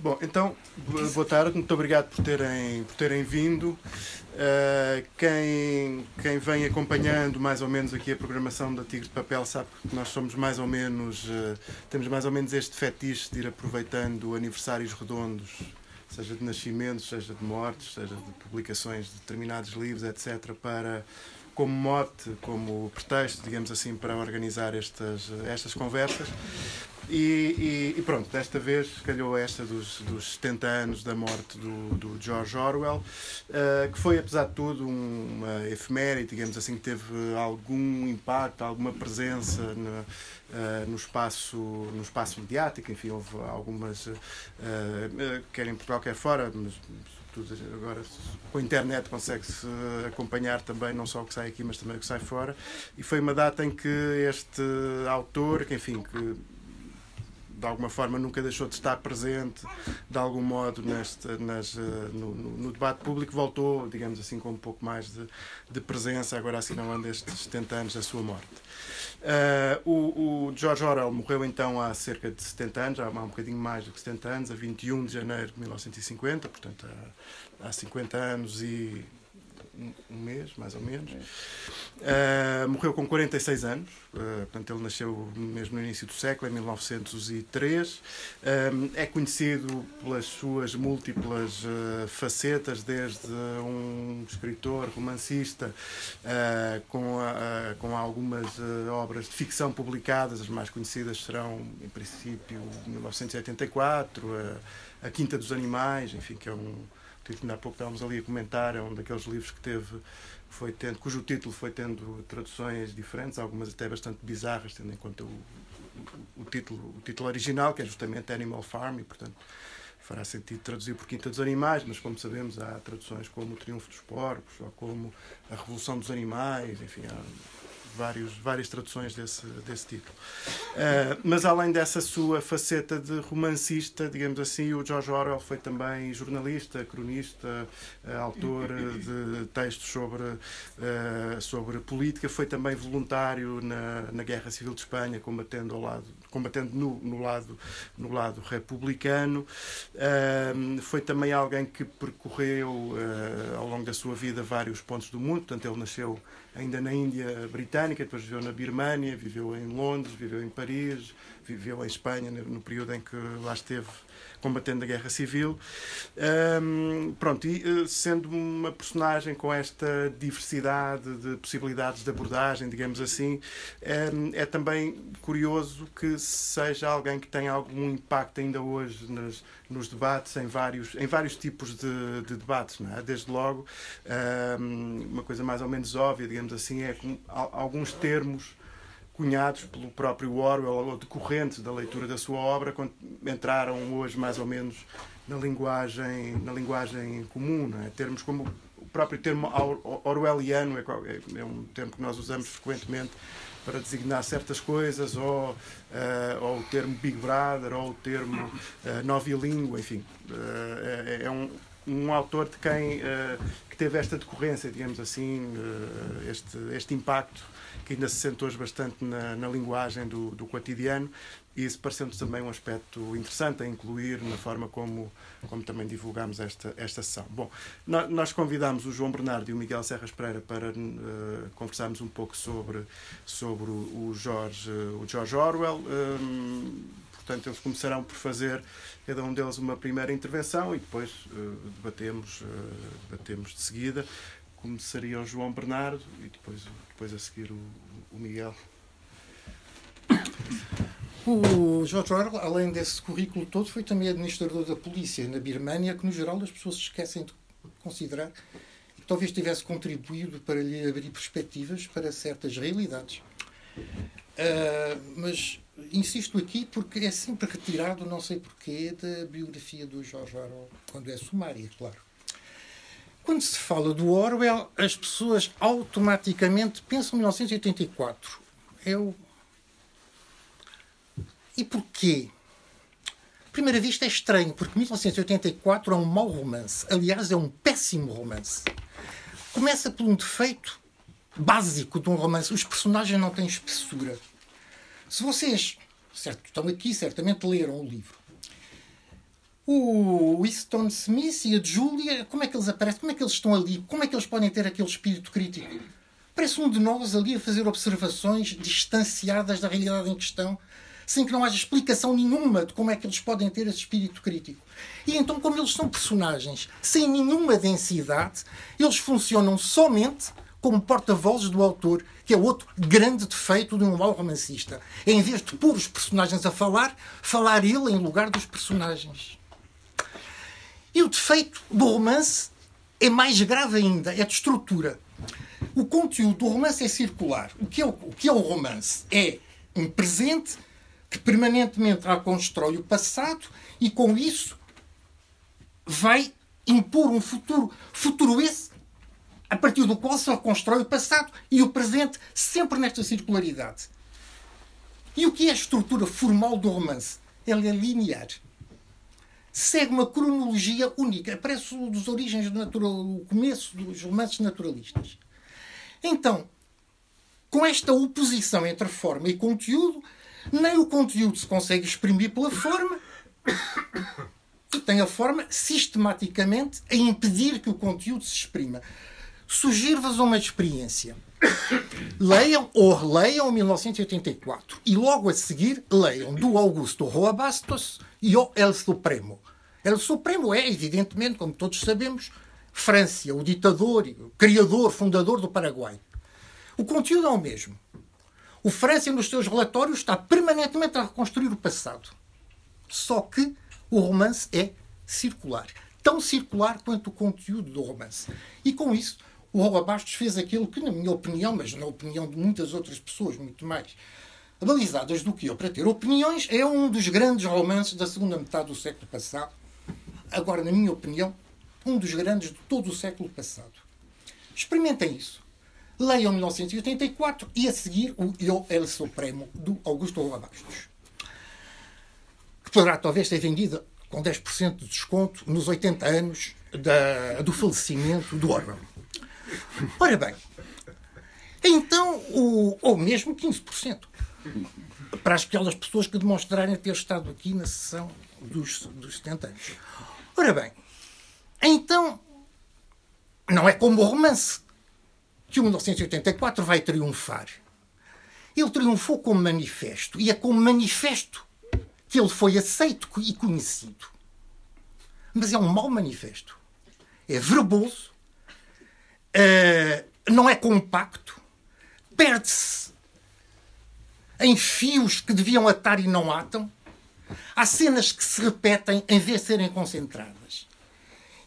Bom, então, boa tarde, muito obrigado por terem, por terem vindo. Uh, quem, quem vem acompanhando mais ou menos aqui a programação da Tigre de Papel sabe que nós somos mais ou menos, uh, temos mais ou menos este fetiche de ir aproveitando aniversários redondos, seja de nascimentos, seja de mortes, seja de publicações de determinados livros, etc., para como mote, como pretexto, digamos assim, para organizar estas, estas conversas. E, e, e, pronto, desta vez calhou esta dos, dos 70 anos da morte do, do George Orwell, uh, que foi, apesar de tudo, uma efeméride, digamos assim, que teve algum impacto, alguma presença no, uh, no, espaço, no espaço mediático. Enfim, houve algumas, uh, quer em Portugal, quer fora, mas agora com a internet consegue-se acompanhar também não só o que sai aqui, mas também o que sai fora. E foi uma data em que este autor, que enfim, que de alguma forma nunca deixou de estar presente de algum modo neste, nas, eh, no, no, debate público, voltou, digamos assim, com um pouco mais de, de presença, agora assinalando estes 70 anos da sua morte. Uh, o, o, George Orwell morreu então há cerca de 70 anos, há um bocadinho mais do que 70 anos, a 21 de janeiro de 1950, portanto há, há 50 anos e um mês, mais ou menos. Uh, morreu com 46 anos, uh, portanto, ele nasceu mesmo no início do século, em 1903. Uh, é conhecido pelas suas múltiplas facetas, desde um escritor, romancista, com, com algumas obras de ficção publicadas, as mais conhecidas serão, em princípio, 1984, A Quinta dos Animais, enfim, que é um título, há pouco estávamos ali a comentar, é um daqueles livros que teve, foi tendo, cujo título foi tendo traduções diferentes, algumas até bastante bizarras, tendo em conta o, o, o título, o título original, que é justamente Animal Farm, e portanto fará sentido traduzir por Quinta dos Animais, mas como sabemos há traduções como O Triunfo dos Porcos, ou como A Revolução dos Animais, enfim, há vários, várias traduções desse, desse título. Uh, mas além dessa sua faceta de romancista, digamos assim, o George Orwell foi também jornalista, cronista, uh, autor de textos sobre, uh, sobre política, foi também voluntário na, na Guerra Civil de Espanha, combatendo, ao lado, combatendo no, no, lado, no lado republicano. foi também alguém que percorreu ao longo da sua vida vários pontos do mundo, portanto, ele nasceu ainda na Índia Britânica, depois viveu na Birmânia, viveu em Londres, viveu em Paris, viveu em Espanha no período em que lá esteve combatendo a guerra civil. Um, pronto, e eh, sendo uma personagem com esta diversidade de possibilidades de abordagem, digamos assim, é, também curioso que seja alguém que tenha algum impacto ainda hoje nas, nos debates, em vários, em vários tipos de, de debates. É? Desde logo, um, uma coisa mais ou menos óbvia, digamos assim, é que alguns termos cunhados pelo próprio Orwell ou decorrentes da leitura da sua obra, entraram hoje mais ou menos na linguagem, na linguagem comum. É? Termos como o próprio termo orwelliano é, é, um termo que nós usamos frequentemente para designar certas coisas, ou, uh, ou o termo Big Brother, ou o termo uh, novilíngua, enfim. Uh, é, é um, um autor de quem que teve esta decorrência, digamos assim, este, este impacto que ainda se sente hoje bastante na, na linguagem do, do cotidiano e isso pareceu-nos também um aspecto interessante a incluir na forma como, como também divulgamos esta, esta sessão. Bom, nós convidámos o João Bernardo e o Miguel Serras Pereira para uh, conversarmos um pouco sobre, sobre o, Jorge, o George Orwell. Um, portanto, eles começarão por fazer cada um deles uma primeira intervenção e depois uh, debatemos, uh, debatemos de seguida começaria o João Bernardo e depois, depois a seguir o, o Miguel. O George Orwell, além desse currículo todo, foi também administrador da polícia na Birmânia, que no geral as pessoas esquecem de considerar e que talvez tivesse contribuído para lhe abrir perspectivas para certas realidades. Uh, mas insisto aqui porque é sempre retirado, não sei porquê, da biografia do George Orwell, quando é sumária, claro. Quando se fala do Orwell, as pessoas automaticamente pensam em 1984. É o... E porquê? À primeira vista é estranho, porque 1984 é um mau romance. Aliás, é um péssimo romance. Começa por um defeito básico de um romance. Os personagens não têm espessura. Se vocês certo, estão aqui, certamente leram o livro. O Winston Smith e a Julia, como é que eles aparecem? Como é que eles estão ali? Como é que eles podem ter aquele espírito crítico? Parece um de nós ali a fazer observações distanciadas da realidade em questão, sem que não haja explicação nenhuma de como é que eles podem ter esse espírito crítico. E então, como eles são personagens sem nenhuma densidade, eles funcionam somente como porta-vozes do autor, que é outro grande defeito de um mau romancista. Em vez de pôr os personagens a falar, falar ele em lugar dos personagens. E o defeito do romance é mais grave ainda, é de estrutura. O conteúdo do romance é circular. O que é o, o, que é o romance? É um presente que permanentemente reconstrói o passado e, com isso, vai impor um futuro. Futuro esse a partir do qual se reconstrói o passado e o presente, sempre nesta circularidade. E o que é a estrutura formal do romance? Ela é linear. Segue uma cronologia única. Parece o dos origens do natural, o começo dos romances naturalistas. Então, com esta oposição entre forma e conteúdo, nem o conteúdo se consegue exprimir pela forma, e tem a forma sistematicamente a impedir que o conteúdo se exprima. Sugiro-vos uma experiência. Leiam ou releiam 1984 e logo a seguir leiam do Augusto Roa Bastos e o El Supremo. El Supremo é, evidentemente, como todos sabemos, França, o ditador, o criador, fundador do Paraguai. O conteúdo é o mesmo. O França, nos seus relatórios, está permanentemente a reconstruir o passado. Só que o romance é circular. Tão circular quanto o conteúdo do romance. E com isso, o Rola Bastos fez aquilo que, na minha opinião, mas na opinião de muitas outras pessoas, muito mais balizadas do que eu para ter opiniões, é um dos grandes romances da segunda metade do século passado. Agora, na minha opinião, um dos grandes de todo o século passado. Experimentem isso. Leiam 1984 e a seguir o Eu El Supremo, do Augusto Rola Bastos. Que poderá talvez ser vendida com 10% de desconto nos 80 anos da, do falecimento do Orwell. Ora bem, então, o, ou mesmo 15%, para aquelas pessoas que demonstrarem ter estado aqui na sessão dos, dos 70 anos. Ora bem, então, não é como o romance que o 1984 vai triunfar. Ele triunfou como manifesto, e é como manifesto que ele foi aceito e conhecido. Mas é um mau manifesto. É verboso, uh, não é compacto, perde-se em fios que deviam atar e não atam. Há cenas que se repetem em vez de serem concentradas.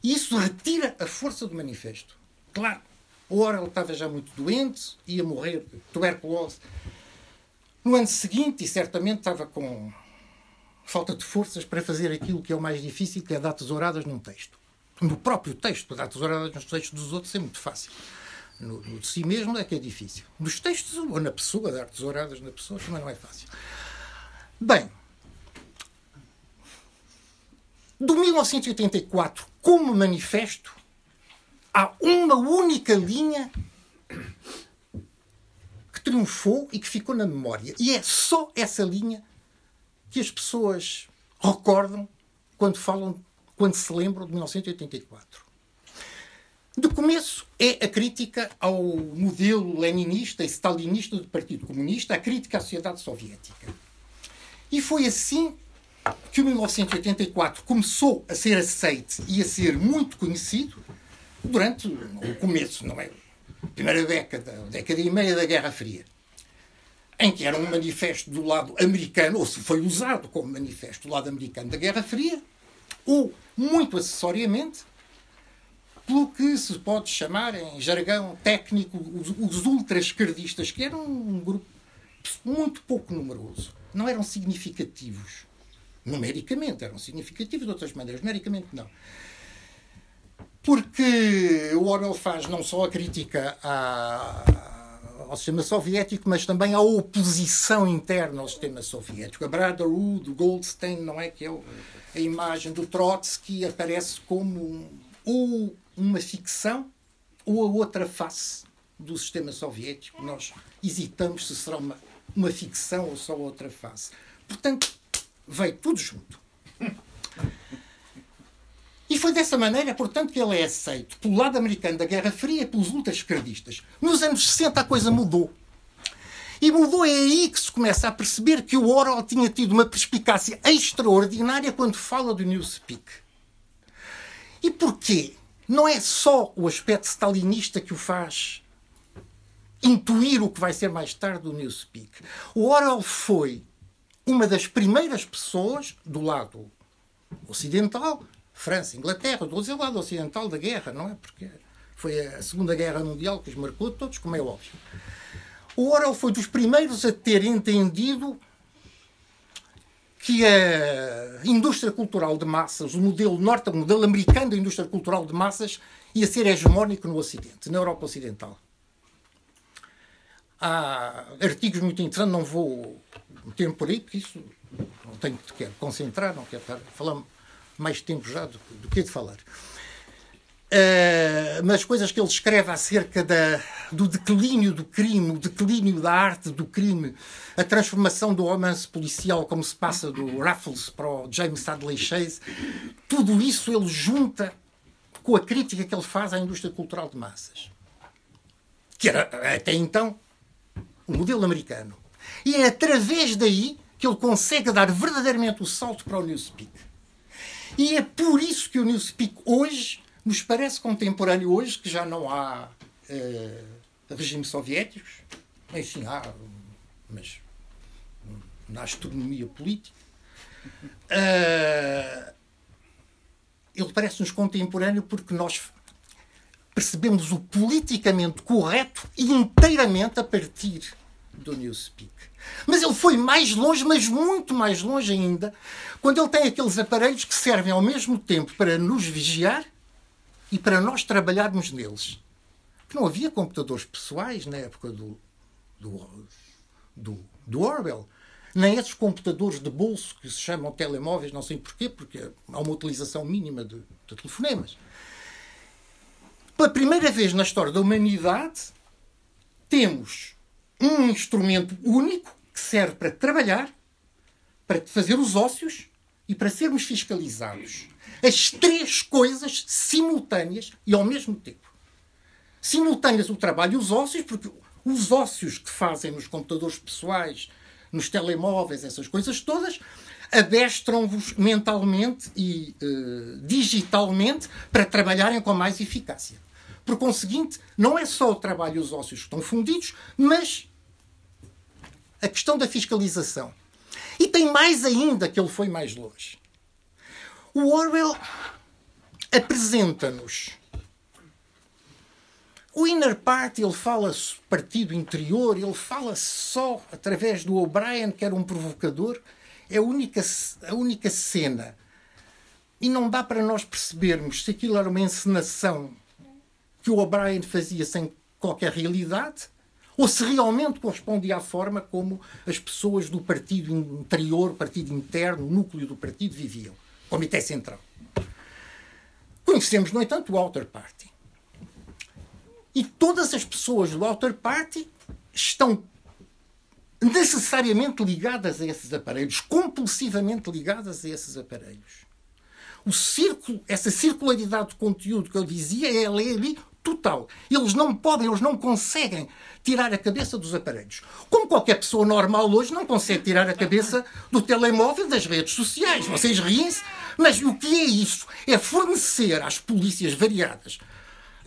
E isso retira a força do manifesto. Claro, o Orwell estava já muito doente, ia morrer de tuberculose. No ano seguinte, e certamente estava com falta de forças para fazer aquilo que é o mais difícil, que é dar tesouradas num texto no próprio texto, dar tesouradas nos textos dos outros é muito fácil. No, no, de si mesmo é que é difícil. Nos textos ou na pessoa, dar tesouradas na pessoa também não é fácil. Bem, do 1984 como manifesto, há uma única linha que triunfou e que ficou na memória. E é só essa linha que as pessoas recordam quando falam quando se lembram de 1984. De começo é a crítica ao modelo leninista e stalinista do Partido Comunista, a crítica à sociedade soviética. E foi assim que o 1984 começou a ser aceite e a ser muito conhecido durante o começo, não é? Primeira década, década e meia da Guerra Fria, em que era um manifesto do lado americano, ou se foi usado como manifesto do lado americano da Guerra Fria, ou, muito acessoriamente, pelo que se pode chamar, em jargão técnico, os, os ultra-esquerdistas, que eram um grupo muito pouco numeroso. Não eram significativos. Numericamente eram significativos, de outras maneiras. Numericamente, não. Porque o Orwell faz não só a crítica à, ao sistema soviético, mas também à oposição interna ao sistema soviético. A Brotherhood, o Goldstein, não é que é a imagem do Trotsky aparece como ou uma ficção ou a outra face do sistema soviético. Nós hesitamos se será uma, uma ficção ou só outra face. Portanto, veio tudo junto. foi dessa maneira, portanto, que ele é aceito pelo lado americano da Guerra Fria e pelos ultra-esquerdistas. Nos anos 60 a coisa mudou. E mudou é aí que se começa a perceber que o Orwell tinha tido uma perspicácia extraordinária quando fala do Newspeak. E porquê? Não é só o aspecto stalinista que o faz intuir o que vai ser mais tarde o Newspeak. O Orwell foi uma das primeiras pessoas do lado ocidental, França, Inglaterra, do outro lado ocidental da guerra, não é? Porque foi a Segunda Guerra Mundial que os marcou todos, como é óbvio. O Orwell foi dos primeiros a ter entendido que a indústria cultural de massas, o modelo norte, o modelo americano da indústria cultural de massas, ia ser hegemónico no Ocidente, na Europa Ocidental. Há artigos muito interessantes, não vou meter por aí, porque isso não tenho que quero concentrar, não quero estar falando mais tempo já do, do que de falar. Uh, mas coisas que ele escreve acerca da, do declínio do crime, o declínio da arte do crime, a transformação do romance policial, como se passa do Raffles para o James Hadley Chase, tudo isso ele junta com a crítica que ele faz à indústria cultural de massas, que era até então o modelo americano. E é através daí que ele consegue dar verdadeiramente o salto para o Newspeak. E é por isso que o Newspeak hoje nos parece contemporâneo hoje que já não há uh, regimes soviéticos, enfim, há, mas na astronomia política. Uh, ele parece-nos contemporâneo porque nós percebemos o politicamente correto inteiramente a partir do Newspeak. Mas ele foi mais longe, mas muito mais longe ainda, quando ele tem aqueles aparelhos que servem ao mesmo tempo para nos vigiar e para nós trabalharmos neles. Que não havia computadores pessoais na época do, do, do, do Orwell. Nem esses computadores de bolso que se chamam telemóveis, não sei porquê, porque há uma utilização mínima de, de telefonemas. Pela primeira vez na história da humanidade, temos um instrumento único que serve para trabalhar, para fazer os ócios e para sermos fiscalizados as três coisas simultâneas e ao mesmo tempo. Simultâneas o trabalho e os ócios, porque os ócios que fazem nos computadores pessoais, nos telemóveis, essas coisas todas, adestram-vos mentalmente e uh, digitalmente para trabalharem com mais eficácia. Por conseguinte, não é só o trabalho e os ócios que estão fundidos, mas a questão da fiscalização. E tem mais ainda que ele foi mais longe. O Orwell apresenta-nos o Inner Party, ele fala partido interior, ele fala só através do O'Brien, que era um provocador. É a única, a única cena. E não dá para nós percebermos se aquilo era uma encenação que o O'Brien fazia sem qualquer realidade ou se realmente correspondia à forma como as pessoas do partido interior, partido interno, núcleo do partido viviam. Comitê Central. Conhecemos, no entanto, o Outer Party. E todas as pessoas do Outer Party estão necessariamente ligadas a esses aparelhos, compulsivamente ligadas a esses aparelhos. O círculo, essa circularidade de conteúdo que eu dizia, ela é ali total. Eles não podem, eles não conseguem tirar a cabeça dos aparelhos. Como qualquer pessoa normal hoje não consegue tirar a cabeça do telemóvel das redes sociais. Vocês riem-se, mas o que é isso? É fornecer às polícias variadas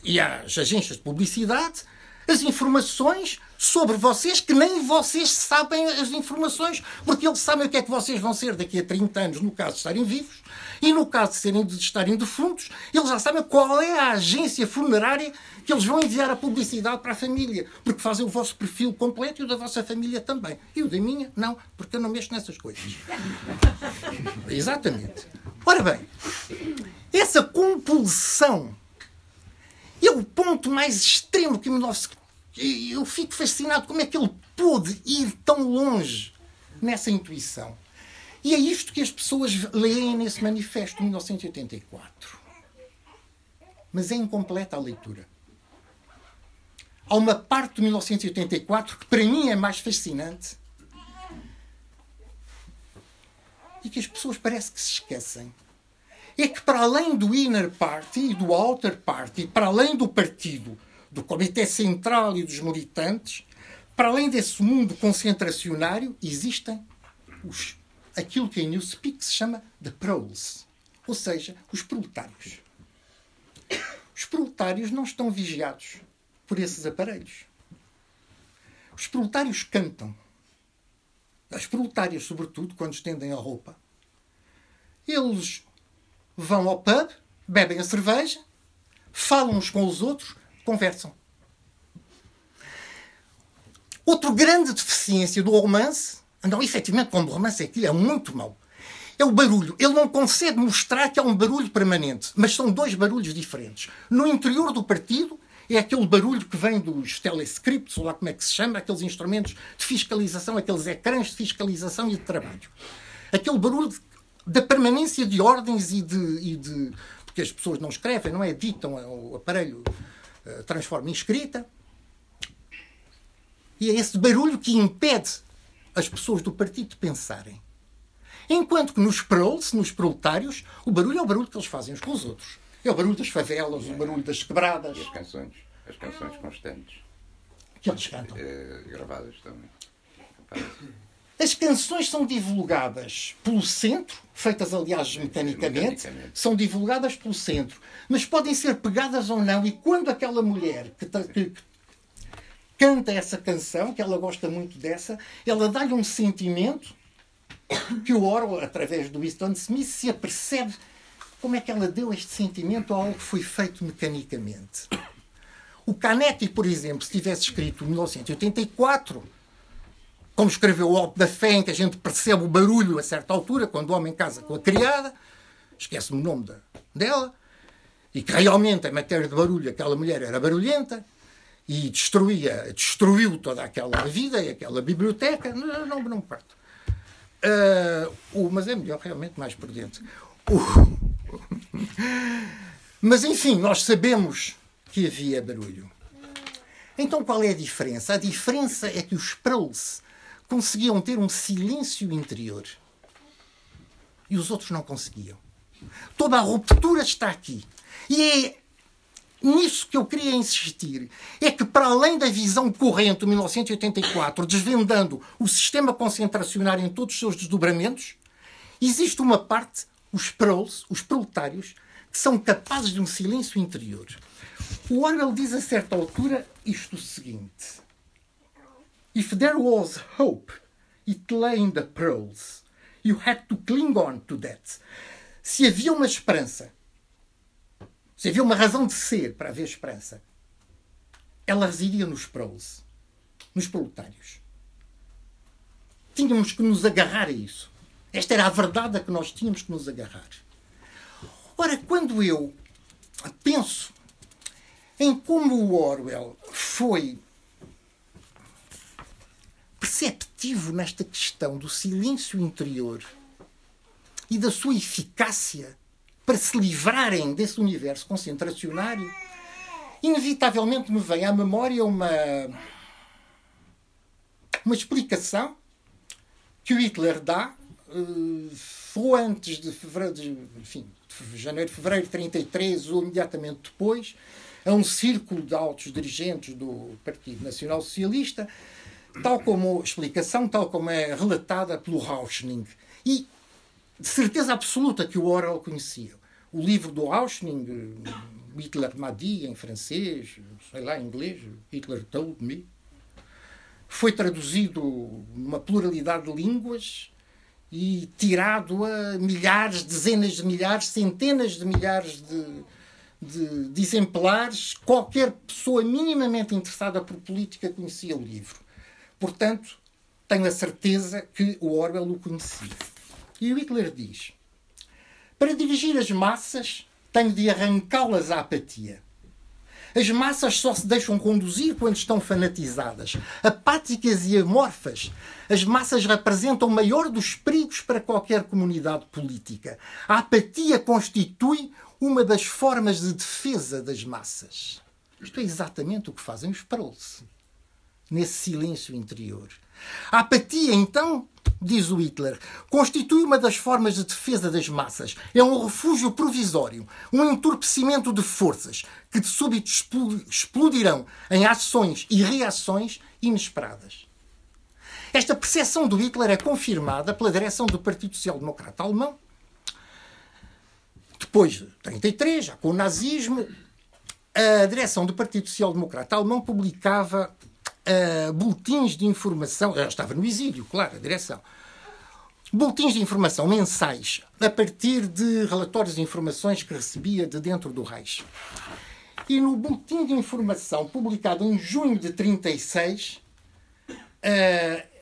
e às agências de publicidade as informações sobre vocês que nem vocês sabem as informações, porque eles sabem o que é que vocês vão ser daqui a 30 anos, no caso de estarem vivos, e no caso de, serem, de estarem defuntos, eles já sabem qual é a agência funerária que eles vão enviar a publicidade para a família, porque fazem o vosso perfil completo e o da vossa família também. E o da minha, não, porque eu não mexo nessas coisas. Exatamente. Ora bem, essa compulsão é o ponto mais extremo que eu fico fascinado como é que ele pôde ir tão longe nessa intuição. E é isto que as pessoas leem nesse manifesto de 1984. Mas é incompleta a leitura. Há uma parte de 1984 que para mim é mais fascinante e que as pessoas parece que se esquecem. É que para além do inner party e do outer party, para além do partido, do comitê central e dos militantes, para além desse mundo concentracionário, existem os, aquilo que em Newspeak se chama the proles, ou seja, os proletários. Os proletários não estão vigiados por esses aparelhos. Os proletários cantam. As proletárias, sobretudo, quando estendem a roupa, eles vão ao pub, bebem a cerveja, falam uns com os outros, conversam. Outra grande deficiência do romance, não, efetivamente, como romance é aquilo, é muito mau, é o barulho. Ele não consegue mostrar que há um barulho permanente, mas são dois barulhos diferentes. No interior do partido é aquele barulho que vem dos telescripts, ou lá como é que se chama, aqueles instrumentos de fiscalização, aqueles ecrãs de fiscalização e de trabalho. Aquele barulho da permanência de ordens e de, e de, Porque as pessoas não escrevem, não é? Ditam, o aparelho uh, transforma em escrita. E é esse barulho que impede as pessoas do partido de pensarem. Enquanto que nos proles, nos proletários, o barulho é o barulho que eles fazem uns com os outros. É o barulho das favelas, o barulho das quebradas. E as canções, as canções constantes. Que eles cantam. Eh, gravadas também. As canções são divulgadas pelo centro, feitas aliás mecanicamente, são divulgadas pelo centro, mas podem ser pegadas ou não. E quando aquela mulher que, que, canta essa canção, que ela gosta muito dessa, ela dá-lhe um sentimento que o Orwell, através do Winston Smith, se apercebe como é que ela deu este sentimento a algo que foi feito mecanicamente. O Canetti, por exemplo, se tivesse escrito em 1984, como escreveu o Alto da Fé, em que a gente percebe o barulho a certa altura, quando o homem casa com a criada, esquece-me o nome dela, e que realmente, em matéria de barulho, aquela mulher era barulhenta e destruía, destruiu toda aquela vida e aquela biblioteca, não, não, não parto. Uh, mas é melhor, realmente, mais prudente. O, mas, enfim, nós sabemos que havia barulho. Então, qual é a diferença? A diferença é que os Proles conseguiam ter um silêncio interior. E os outros não conseguiam. Toda a ruptura está aqui. E é nisso que eu queria insistir. É que, para além da visão corrente de 1984, desvendando o sistema concentracionário em todos os seus desdobramentos, existe uma parte, os proles, os proletários, que são capazes de um silêncio interior. O Orwell diz a certa altura isto seguinte If there was hope, it lay in the pearls. You had to cling on to that. Se havia uma esperança, se havia uma razão de ser para haver esperança, ela residia nos pearls, nos proletários. Tínhamos que nos agarrar a isso. Esta era a verdade a que nós tínhamos que nos agarrar. Ora, quando eu penso em como o Orwell foi perceptivo nesta questão do silêncio interior e da sua eficácia para se livrarem desse universo concentracionário, inevitavelmente me vem à memória uma, uma explicação que o Hitler dá uh, antes de fevereiro de, enfim, de janeiro, fevereiro de 33 ou imediatamente depois, a um círculo de altos dirigentes do Partido Nacional Socialista, tal como explicação, tal como é relatada pelo Rauschning. E de certeza absoluta que o Orwell conhecia. O livro do Rauschning, Hitler m'a dit, em francês, sei lá, em inglês, Hitler told me, foi traduzido numa pluralidade de línguas e tirado a milhares, dezenas de milhares, centenas de milhares de, de, de exemplares. Qualquer pessoa minimamente interessada por política conhecia o livro. Portanto, tenho a certeza que o Orwell o conhecia. E o Hitler diz: Para dirigir as massas, tenho de arrancá-las à apatia. As massas só se deixam conduzir quando estão fanatizadas. Apáticas e amorfas, as massas representam o maior dos perigos para qualquer comunidade política. A apatia constitui uma das formas de defesa das massas. Isto é exatamente o que fazem os Proles nesse silêncio interior. A apatia, então, diz o Hitler, constitui uma das formas de defesa das massas. É um refúgio provisório, um entorpecimento de forças que de súbito explodirão em ações e reações inesperadas. Esta percepção do Hitler é confirmada pela direção do Partido Social Democrata Alemão. Depois de 33, já com o nazismo, a direção do Partido Social Democrata Alemão publicava uh, boletins de informação, já estava no exílio, claro, a direção, boletins de informação mensais a partir de relatórios e informações que recebia de dentro do Reich. E no boletim de informação publicado em junho de 36, uh,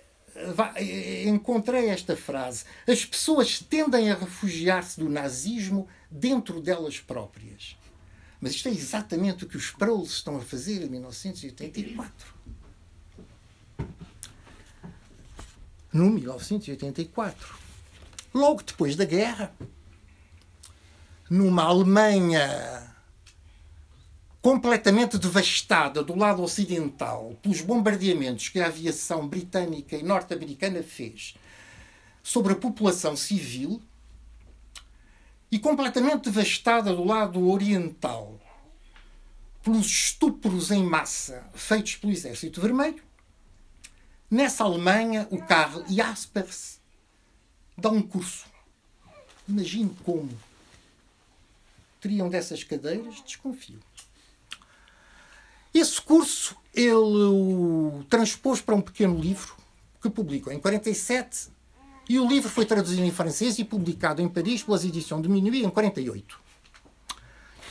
encontrei esta frase: As pessoas tendem a refugiar-se do nazismo dentro delas próprias. Mas isto é exatamente o que os Proles estão a fazer em 1984. No 1984. Logo depois da guerra, numa Alemanha completamente devastada do lado ocidental pelos bombardeamentos que a aviação britânica e norte-americana fez sobre a população civil e completamente devastada do lado oriental pelos estupros em massa feitos pelo Exército Vermelho, Nessa Alemanha, o Karl Jaspers dá um curso. Imagino como. Teriam dessas cadeiras? Desconfio. Esse curso ele o transpôs para um pequeno livro que publicou em 47 e o livro foi traduzido em francês e publicado em Paris pelas edições de Minuit em 48.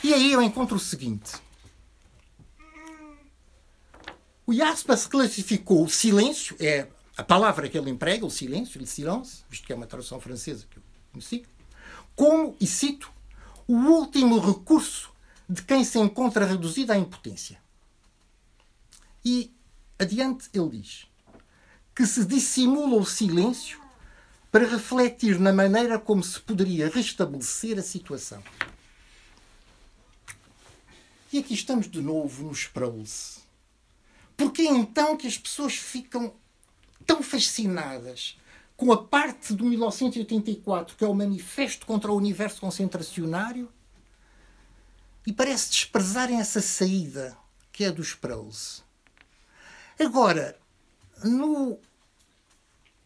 E aí eu encontro o seguinte. O Jaspers classificou o silêncio, é a palavra que ele emprega, o silêncio, o silence, visto que é uma tradução francesa que eu conheci, como, e cito, o último recurso de quem se encontra reduzido à impotência. E adiante ele diz que se dissimula o silêncio para refletir na maneira como se poderia restabelecer a situação. E aqui estamos de novo nos Porquê então que as pessoas ficam tão fascinadas com a parte do 1984, que é o manifesto contra o universo concentracionário, e parece desprezarem essa saída que é dos Prose. Agora, no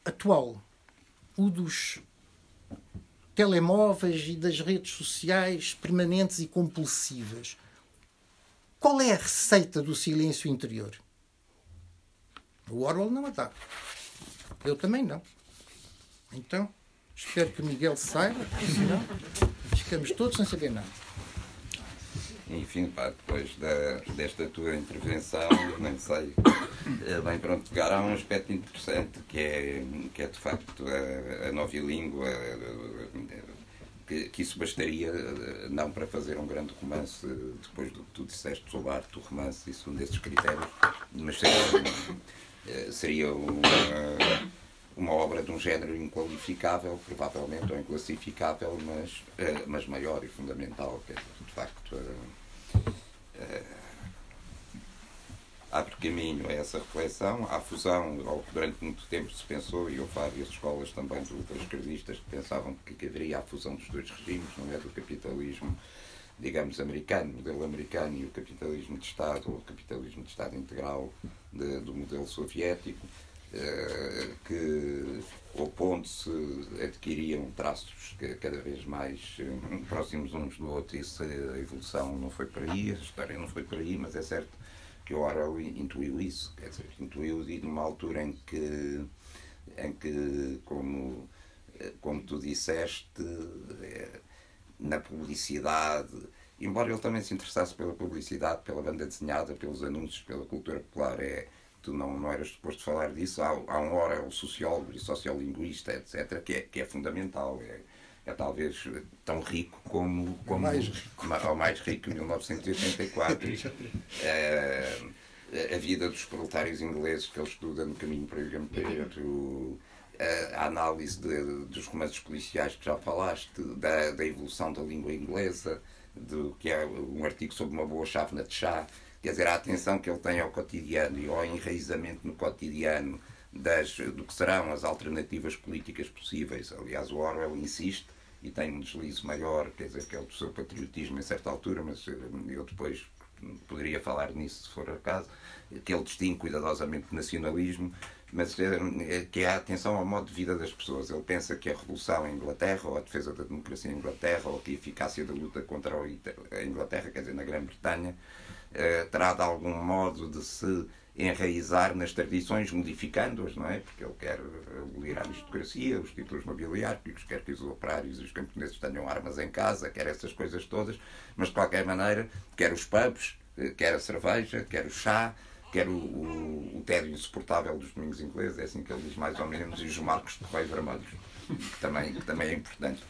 atual, o dos telemóveis e das redes sociais permanentes e compulsivas, qual é a receita do silêncio interior? O Orwell não a dá. Eu também não. Então, espero que o Miguel saiba, porque senão ficamos todos sem saber nada. Enfim, pá, depois da, desta tua intervenção, nem sei. Eh, bem, pronto, pegar há um aspecto interessante que é, que é de facto a, a nova língua, que, que, isso bastaria não para fazer um grande romance, depois do que tu disseste sobre arte do romance, isso um desses critérios, mas seria eh, seria uma, uma obra de um género inqualificável, provavelmente, ou inclassificável, mas, eh, mas maior e fundamental. Que, de facto, eh, abre caminho a essa reflexão, à fusão, ao que durante muito tempo se pensou, e houve várias escolas também de esquerdistas que pensavam que haveria a fusão dos dois regimes, não é? Do capitalismo digamos, americano, modelo americano e o capitalismo de Estado, ou o capitalismo de Estado integral de, do modelo soviético, eh, que opondo-se adquiriam traços cada vez mais eh, próximos uns do outro. Isso, a evolução não foi para aí, a história não foi para aí, mas é certo que o Orwell intuiu isso, quer dizer, intuiu e numa altura em que, em que como, eh, como tu disseste, na publicidade, embora ele também se interessasse pela publicidade, pela banda desenhada, pelos anúncios, pela cultura popular, é, tu não, não eras suposto falar disso, há, há um hora o sociólogo e sociolinguista, etc., que é, que é fundamental, é, é talvez tão rico como, como mais rico. ou mais rico em 1984. é, a vida dos proletários ingleses que ele estuda no caminho para o Gampeiro, a análise de, dos romances policiais que já falaste, da, da evolução da língua inglesa, do, que é um artigo sobre uma boa chávena de chá, quer dizer, a atenção que ele tem ao cotidiano e ao enraizamento no cotidiano das, do que serão as alternativas políticas possíveis. Aliás, o Orwell insiste e tem um deslize maior, quer dizer, que é o do seu patriotismo em certa altura, mas eh, eu depois poderia falar nisso se for o caso, que ele distingue cuidadosamente nacionalismo, mas é, que é a atenção ao modo de vida das pessoas. Ele pensa que a revolução em Inglaterra, ou a defesa da democracia em Inglaterra, ou a eficácia da luta contra a Inglaterra, quer dizer, na Grã-Bretanha, eh, terá de algum modo de se enraizar nas tradições, modificando-as, não é? Porque ele quer abolir a aristocracia, os títulos nobiliárquicos, quer que os operários e os camponeses tenham armas em casa, quer essas coisas todas, mas de qualquer maneira, quer os pubs, eh, quer a cerveja, quer o chá, quer o, o, o tédio insuportável dos domingos ingleses, é assim que ele diz mais ou menos, e os marcos de correio vermelhos, que também, que também é importante.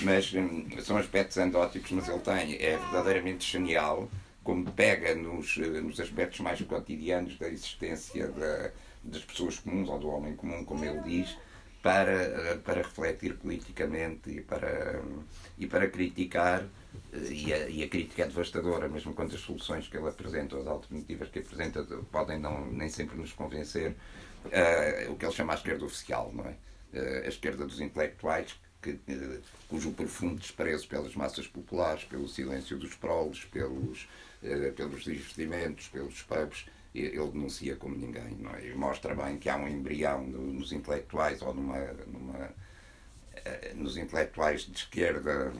Mas hum, são aspectos andóticos, mas ele tem, é verdadeiramente genial como pega nos, eh, nos aspectos mais cotidianos da existência da, das pessoas comuns ou do homem comum, como ele diz, para, eh, para refletir politicamente e para, e para criticar. E a, e a crítica é devastadora, mesmo quando as soluções que ele apresenta, as alternativas que apresenta, podem não, nem sempre nos convencer. Uh, o que ele chama a esquerda oficial, não é? Uh, a esquerda dos intelectuais, que, uh, cujo profundo desprezo pelas massas populares, pelo silêncio dos proles, pelos, pelos divertimentos, pelos pubs, ele denuncia como ninguém. Não é? E mostra bem que há um embrião nos intelectuais ou numa, numa, nos intelectuais de esquerda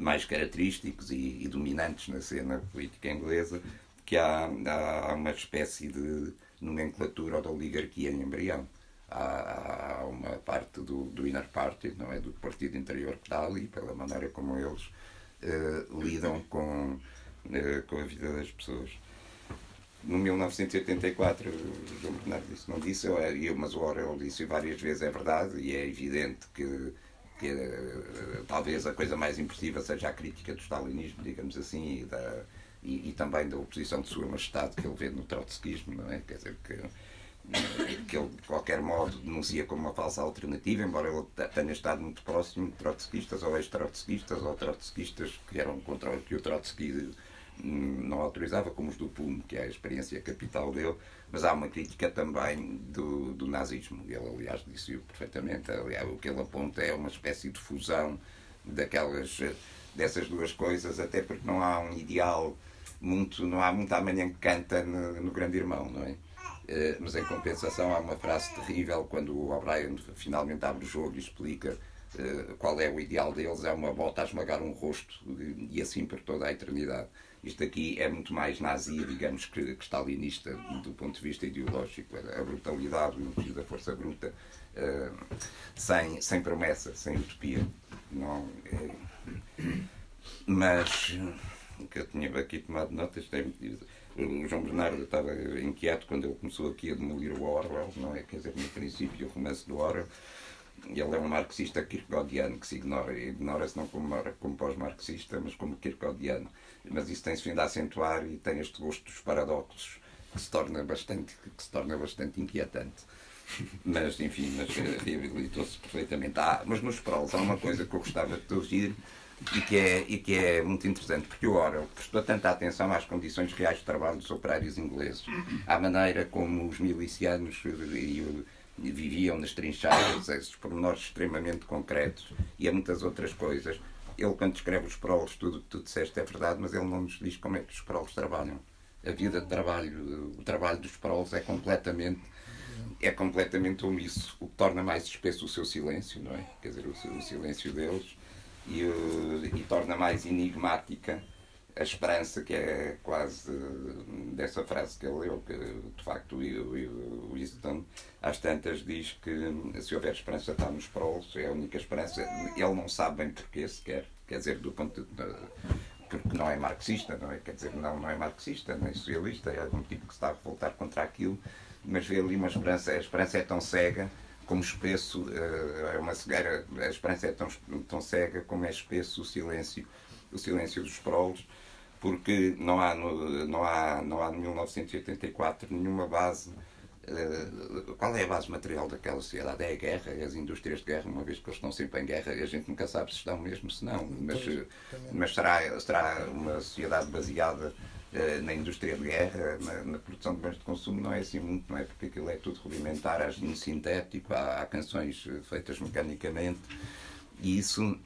mais característicos e, e, dominantes na cena política inglesa, que há, há uma espécie de nomenclatura ou de oligarquia em embrião. Há, há uma parte do, do inner party, não é? do partido interior que está ali, pela maneira como eles uh, lidam com eh, com a vida das pessoas. No 1984, o João Bernardo disse, não disse, eu, mas o Orwell disse várias vezes, é verdade, e é evidente que, que uh, talvez a coisa mais impressiva seja a crítica do stalinismo, digamos assim, e, da, e, e, também da oposição de Sua Majestade que ele vê no trotskismo, não é? Quer dizer, que, que ele, de qualquer modo, denuncia como uma falsa alternativa, embora ele tenha estado muito próximo de trotskistas ou ex-trotskistas ou trotskistas que eram contra o que o Trotsky não autorizava, como os do PUM, que é a experiência capital dele, mas há uma crítica também do, do nazismo. Ele, aliás, disse-o perfeitamente. Aliás, o que ele aponta é uma espécie de fusão daquelas, dessas duas coisas, até porque não há um ideal muito, não há muita amanhã que canta no, no Grande Irmão, não é? Eh, mas em compensação há uma frase terrível quando o O'Brien finalmente abre o jogo e explica uh, qual é o ideal deles, é uma bota a esmagar um rosto e assim por toda a eternidade. Isto aqui é muito mais nazi, digamos, que, que stalinista do ponto de vista ideológico. A brutalidade, o elogio da força bruta, uh, sem, sem promessa, sem utopia. Não, é... Mas o que eu tinha aqui tomado notas tem o João Bernardo estava inquieto quando ele começou aqui a demolir o Orwell, não é? Quer dizer, no princípio, o romance do Orwell ele é um marxista kierkegaardiano que se ignora, ignora-se não como, como pós-marxista, mas como kierkegaardiano. Mas isso tem-se vindo a acentuar e tem este gosto dos paradoxos que se torna bastante, que se torna bastante inquietante. Mas, enfim, mas eh, reabilitou-se perfeitamente. Ah, mas nos prolos há uma coisa que eu gostava de te e que, é, e que é muito interessante, porque o Orwell prestou tanta atenção às condições reais de trabalho dos operários ingleses, à maneira como os milicianos e o, viviam nas trincheiras, esses pormenores extremamente concretos e a muitas outras coisas. Ele, quando escreve os prolos, tudo que tu disseste é verdade, mas ele não nos diz como é que os prolos trabalham. A vida de trabalho, o trabalho dos prolos é completamente é completamente omisso, o que torna mais espesso o seu silêncio, não é? Quer dizer, o, o silêncio deles e, e torna mais enigmática a esperança, que é quase dessa frase que ele leu, que de facto o Winston às tantas diz que se houver esperança está nos prolos, é a única esperança. Ele não sabe bem porquê sequer, quer dizer, do ponto de, porque não é marxista, não é? Quer dizer, não, não é marxista, nem socialista, é um tipo que está a revoltar contra aquilo, mas vê ali uma esperança, a esperança é tão cega como espesso, eh, é uma cegueira, a esperança é tão, tão cega como é espesso o silêncio, o silêncio dos prolos porque não há no, não há, não há no 1984 nenhuma base. Uh, qual é a base material daquela sociedade? É a guerra, é as indústrias de guerra, uma vez que eles estão sempre em guerra, a gente nunca sabe se estão mesmo, se não. Mas, mas será, será uma sociedade baseada eh, na indústria de guerra, na, na, produção de bens de consumo, não é assim muito, não é? Porque aquilo é tudo rudimentar, há gene sintético, há, há canções eh, feitas mecanicamente e isso,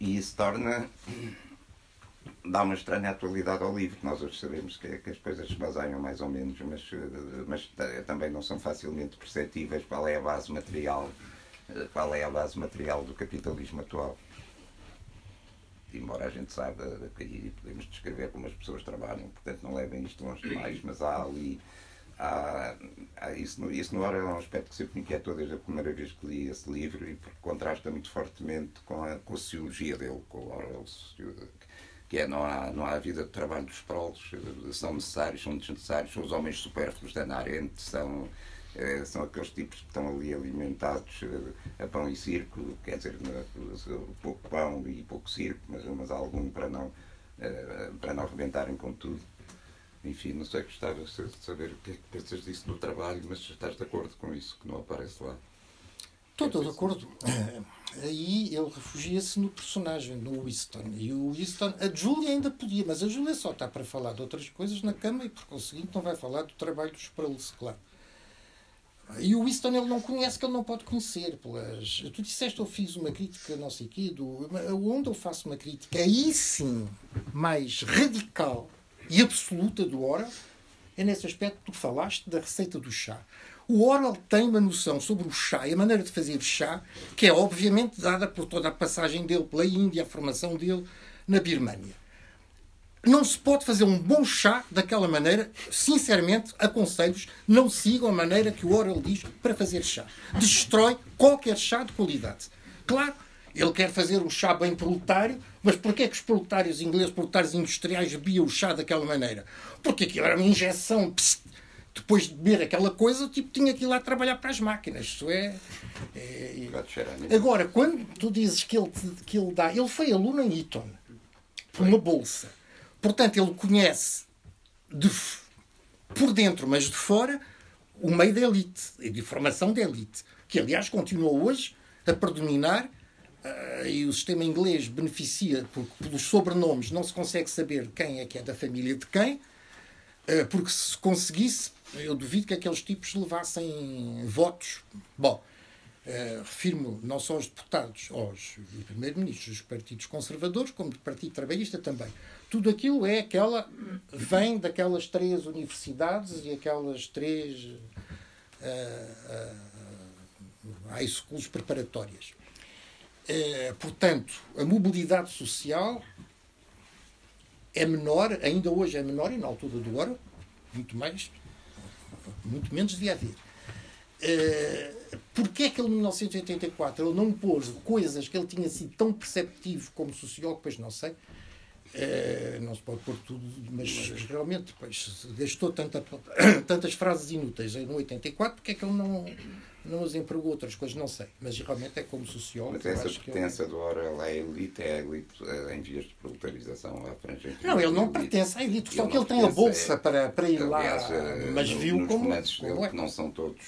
e isso torna dá uma estranha atualidade ao livro. Nós hoje sabemos que, que as coisas se baseiam mais ou menos, mas, eh, mas também não são facilmente perceptíveis qual é a base material, qual é a base material do capitalismo atual embora a gente saiba que podemos descrever como as pessoas trabalham, portanto não levem isto longe demais, mas há ali. Há, há isso, isso no Orwell é um aspecto que sempre me inquietou desde a primeira vez que li esse livro e porque contrasta muito fortemente com a, com a sociologia dele, com o Orwell, que é não há, não há vida de trabalho dos prolos, são necessários, são desnecessários, são os homens supérfluos da Arendt, são é, são aqueles tipos que estão ali alimentados eh, a pão e circo, quer dizer, pouco pão e pouco circo, mas, mas algum para não, eh, para não rebentarem com tudo. Enfim, não sei, gostava de saber o que é que pensas disso no trabalho, mas estás de acordo com isso, que não aparece lá? Estou de acordo. Aí ele refugia-se no personagem, no Winston. E o Winston, a Julia ainda podia, mas a Julia só está para falar de outras coisas na cama e, por conseguinte, não vai falar do trabalho dos Sproles, claro. E o Winston ele não conhece que ele não pode conhecer. Pelas... Tu disseste eu fiz uma crítica, não sei quê, do... onde eu faço uma crítica, aí sim, mais radical e absoluta do Orwell, é nesse aspecto que tu falaste da receita do chá. O Orwell tem uma noção sobre o chá e a maneira de fazer chá, que é obviamente dada por toda a passagem dele pela Índia, a formação dele na Birmânia. Não se pode fazer um bom chá daquela maneira. Sinceramente, aconselho-vos, não sigam a maneira que o Orwell diz para fazer chá. Destrói qualquer chá de qualidade. Claro, ele quer fazer um chá bem proletário, mas porquê é que os proletários ingleses, proletários industriais, bebiam o chá daquela maneira? Porque aquilo era uma injeção. Psst, depois de beber aquela coisa, tipo, tinha que ir lá trabalhar para as máquinas. Isso é. é... Agora, quando tu dizes que ele, que ele dá. Ele foi aluno em Eton, por uma bolsa. Portanto, ele conhece de, por dentro, mas de fora, o meio da elite de formação da elite, que aliás continua hoje a predominar. Uh, e o sistema inglês beneficia, porque pelos sobrenomes não se consegue saber quem é que é da família de quem, uh, porque se conseguisse, eu duvido que aqueles tipos levassem votos. Bom, uh, refiro-me não só aos deputados, aos primeiros-ministros dos partidos conservadores, como do Partido Trabalhista também tudo aquilo é aquela vem daquelas três universidades e aquelas três uh, uh, high schools preparatórias. Uh, portanto, a mobilidade social é menor, ainda hoje é menor, e na altura do ouro, muito mais, muito menos devia haver. Uh, Porquê é que ele, em 1984, ele não pôs coisas que ele tinha sido tão perceptivo como sociólogo, pois não sei, é, não se pode pôr tudo, mas realmente pois, gastou tanta, tantas frases inúteis no 84, porque é que ele não, não as empregou outras coisas? Não sei, mas realmente é como sociólogo. Mas essa pertença ele... do Orwell à elite é a elite eh, em vias de proletarização à franja. Não, ele não pertence à elite, só que ele tem a bolsa é, para, para ir aliás, lá, eh, mas no, viu como. como é. que não são todos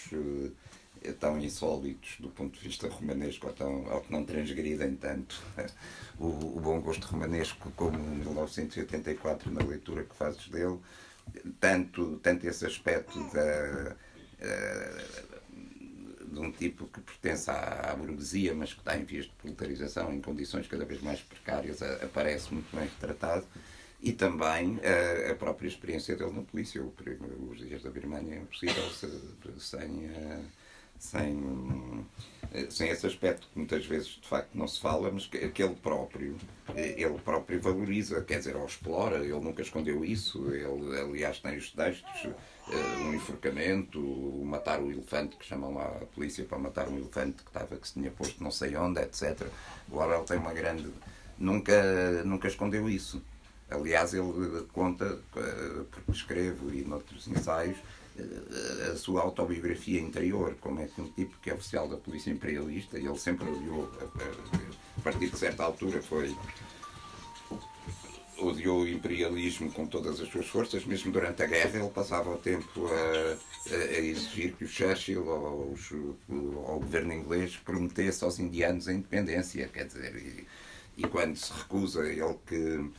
tão insólitos do ponto de vista romanesco ou, tão, ou que não transgridem tanto o, o, bom gosto romanesco como 1984 na leitura que fazes dele tanto, tanto esse aspecto da, uh, de um tipo que pertence à, à, burguesia mas que está em vias de proletarização em condições cada vez mais precárias aparece muito bem retratado e também uh, a própria experiência dele na polícia. os dias da Birmania é impossível sem, uh, sem, sem esse aspecto que muitas vezes de facto não se fala, mas que, que ele próprio ele próprio valoriza, quer dizer, ou explora, ele nunca escondeu isso, ele aliás tem os textos, uh, um enforcamento, o matar o elefante, que chamam lá a polícia para matar um elefante que, estava, que se tinha posto não sei onde, etc. O Orwell tem uma grande. nunca, nunca escondeu isso. Aliás, ele conta, uh, porque escrevo e noutros ensaios, a sua autobiografia interior, como é que um tipo que é oficial da polícia imperialista, e ele sempre odiou, a partir de certa altura foi odiou o imperialismo com todas as suas forças, mesmo durante a guerra ele passava o tempo a, a exigir que o Churchill ou o governo inglês prometesse aos indianos a independência, quer dizer, e, e quando se recusa ele que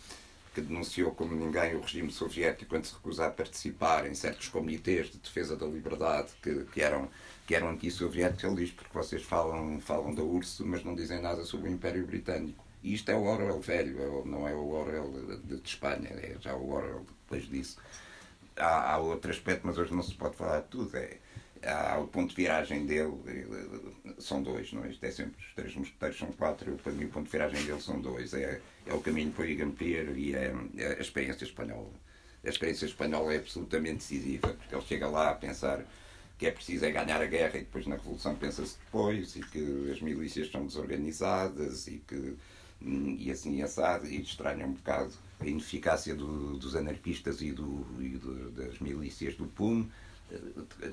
que denunciou como ninguém o regime soviético quando se recusa a participar em certos comitês de defesa da liberdade que, que eram que eram anti-soviéticos, ele diz porque vocês falam, falam da URSS, mas não dizem nada sobre o Império Britânico. E isto é o Orwell velho, é não é o Orwell de, de Espanha, é já o Orwell depois disso. Há, há, outro aspecto, mas hoje não se pode falar de tudo. É, há o ponto de viragem dele, são dois, não é? Isto é sempre os três mosqueteiros, são quatro, para mim o ponto de viragem dele são dois. É, é o caminho para o Igampier e é, é a experiência espanhola. A experiência espanhola é absolutamente decisiva, porque ele chega lá a pensar que é preciso é ganhar a guerra e depois na Revolução pensa-se depois e que as milícias são desorganizadas e que e assim assado e estranha um bocado a ineficácia do, dos anarquistas e, do, e do, das milícias do PUM.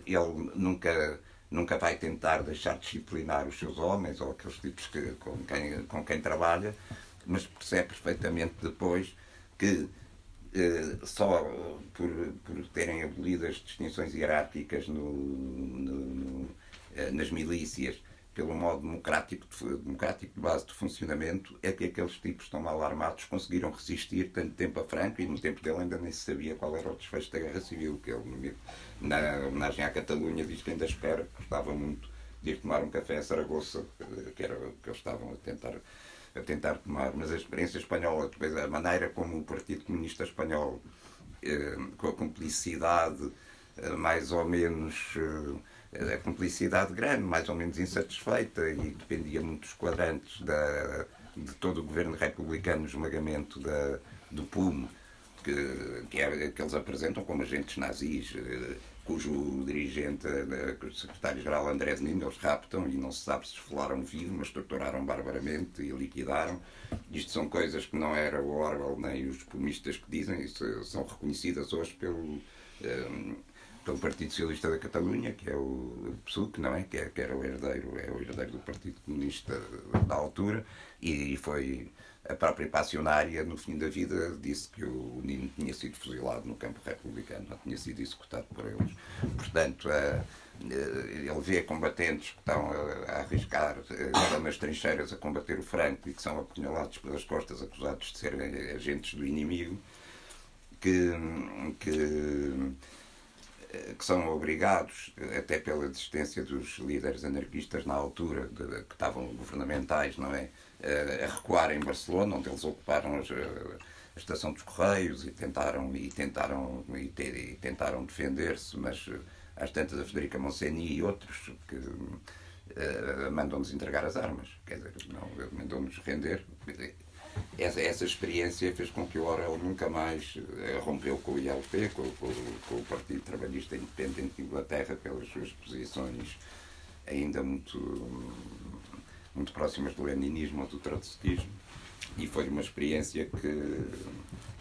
Ele nunca nunca vai tentar deixar disciplinar os seus homens ou aqueles tipos que, com, quem, com quem trabalha, mas percebe perfeitamente depois que eh, só por, por terem abolido as distinções hierárquicas no, no, no, eh, nas milícias, pelo modo democrático de, democrático de base de funcionamento, é que aqueles tipos tão mal armados conseguiram resistir tanto tempo a Franco e no tempo dele ainda nem se sabia qual era o desfecho da Guerra Civil, que ele, na homenagem à Catalunha, diz que ainda espera, gostava muito de ir tomar um café a Saragoça, eh, que era o que eles estavam a tentar a tentar tomar, mas a experiência espanhola, depois a maneira como o Partido Comunista Espanhol, eh, com a cumplicidade eh, mais ou menos eh, a cumplicidade grande, mais ou menos insatisfeita, e dependia muito dos quadrantes da, de todo o governo republicano no esmagamento da, do PUM, que, que, é, que eles apresentam como agentes nazis cujo dirigente, eh, o secretário-geral André Nino, eles raptam e não se sabe se esfolaram vivo, mas torturaram barbaramente e liquidaram. Isto são coisas que não era o Orwell nem os pumistas que dizem, são reconhecidas hoje pelo, um, eh, pelo Partido Socialista da Catalunha, que é o PSUC, não é? Que, é, que era o herdeiro, é o herdeiro do Partido Comunista da altura, e, foi a própria passionária, no fim da vida, disse que o Nino tinha sido fuzilado no campo republicano, não tinha sido executado por eles. Portanto, eh, ele vê combatentes que estão a, arriscar eh, nas trincheiras a combater o Franco e que são apunhalados pelas costas, acusados de serem agentes do inimigo, que, que que são obrigados, até pela existência dos líderes anarquistas na altura, de, que estavam governamentais, não é? a recuar em Barcelona, onde eles ocuparam as, a estação dos Correios e tentaram, e tentaram, e, te, e tentaram defender-se, mas às tantas a Federica Monseni e outros que uh, mandam-nos entregar as armas, quer dizer, não, mandam-nos render. Essa, essa experiência fez com que o Orwell nunca mais rompeu com o ILP, com, com, com o Partido Trabalhista Independente de Inglaterra, pelas suas posições ainda muito muito próximas do leninismo ou do trotskismo. E foi uma experiência que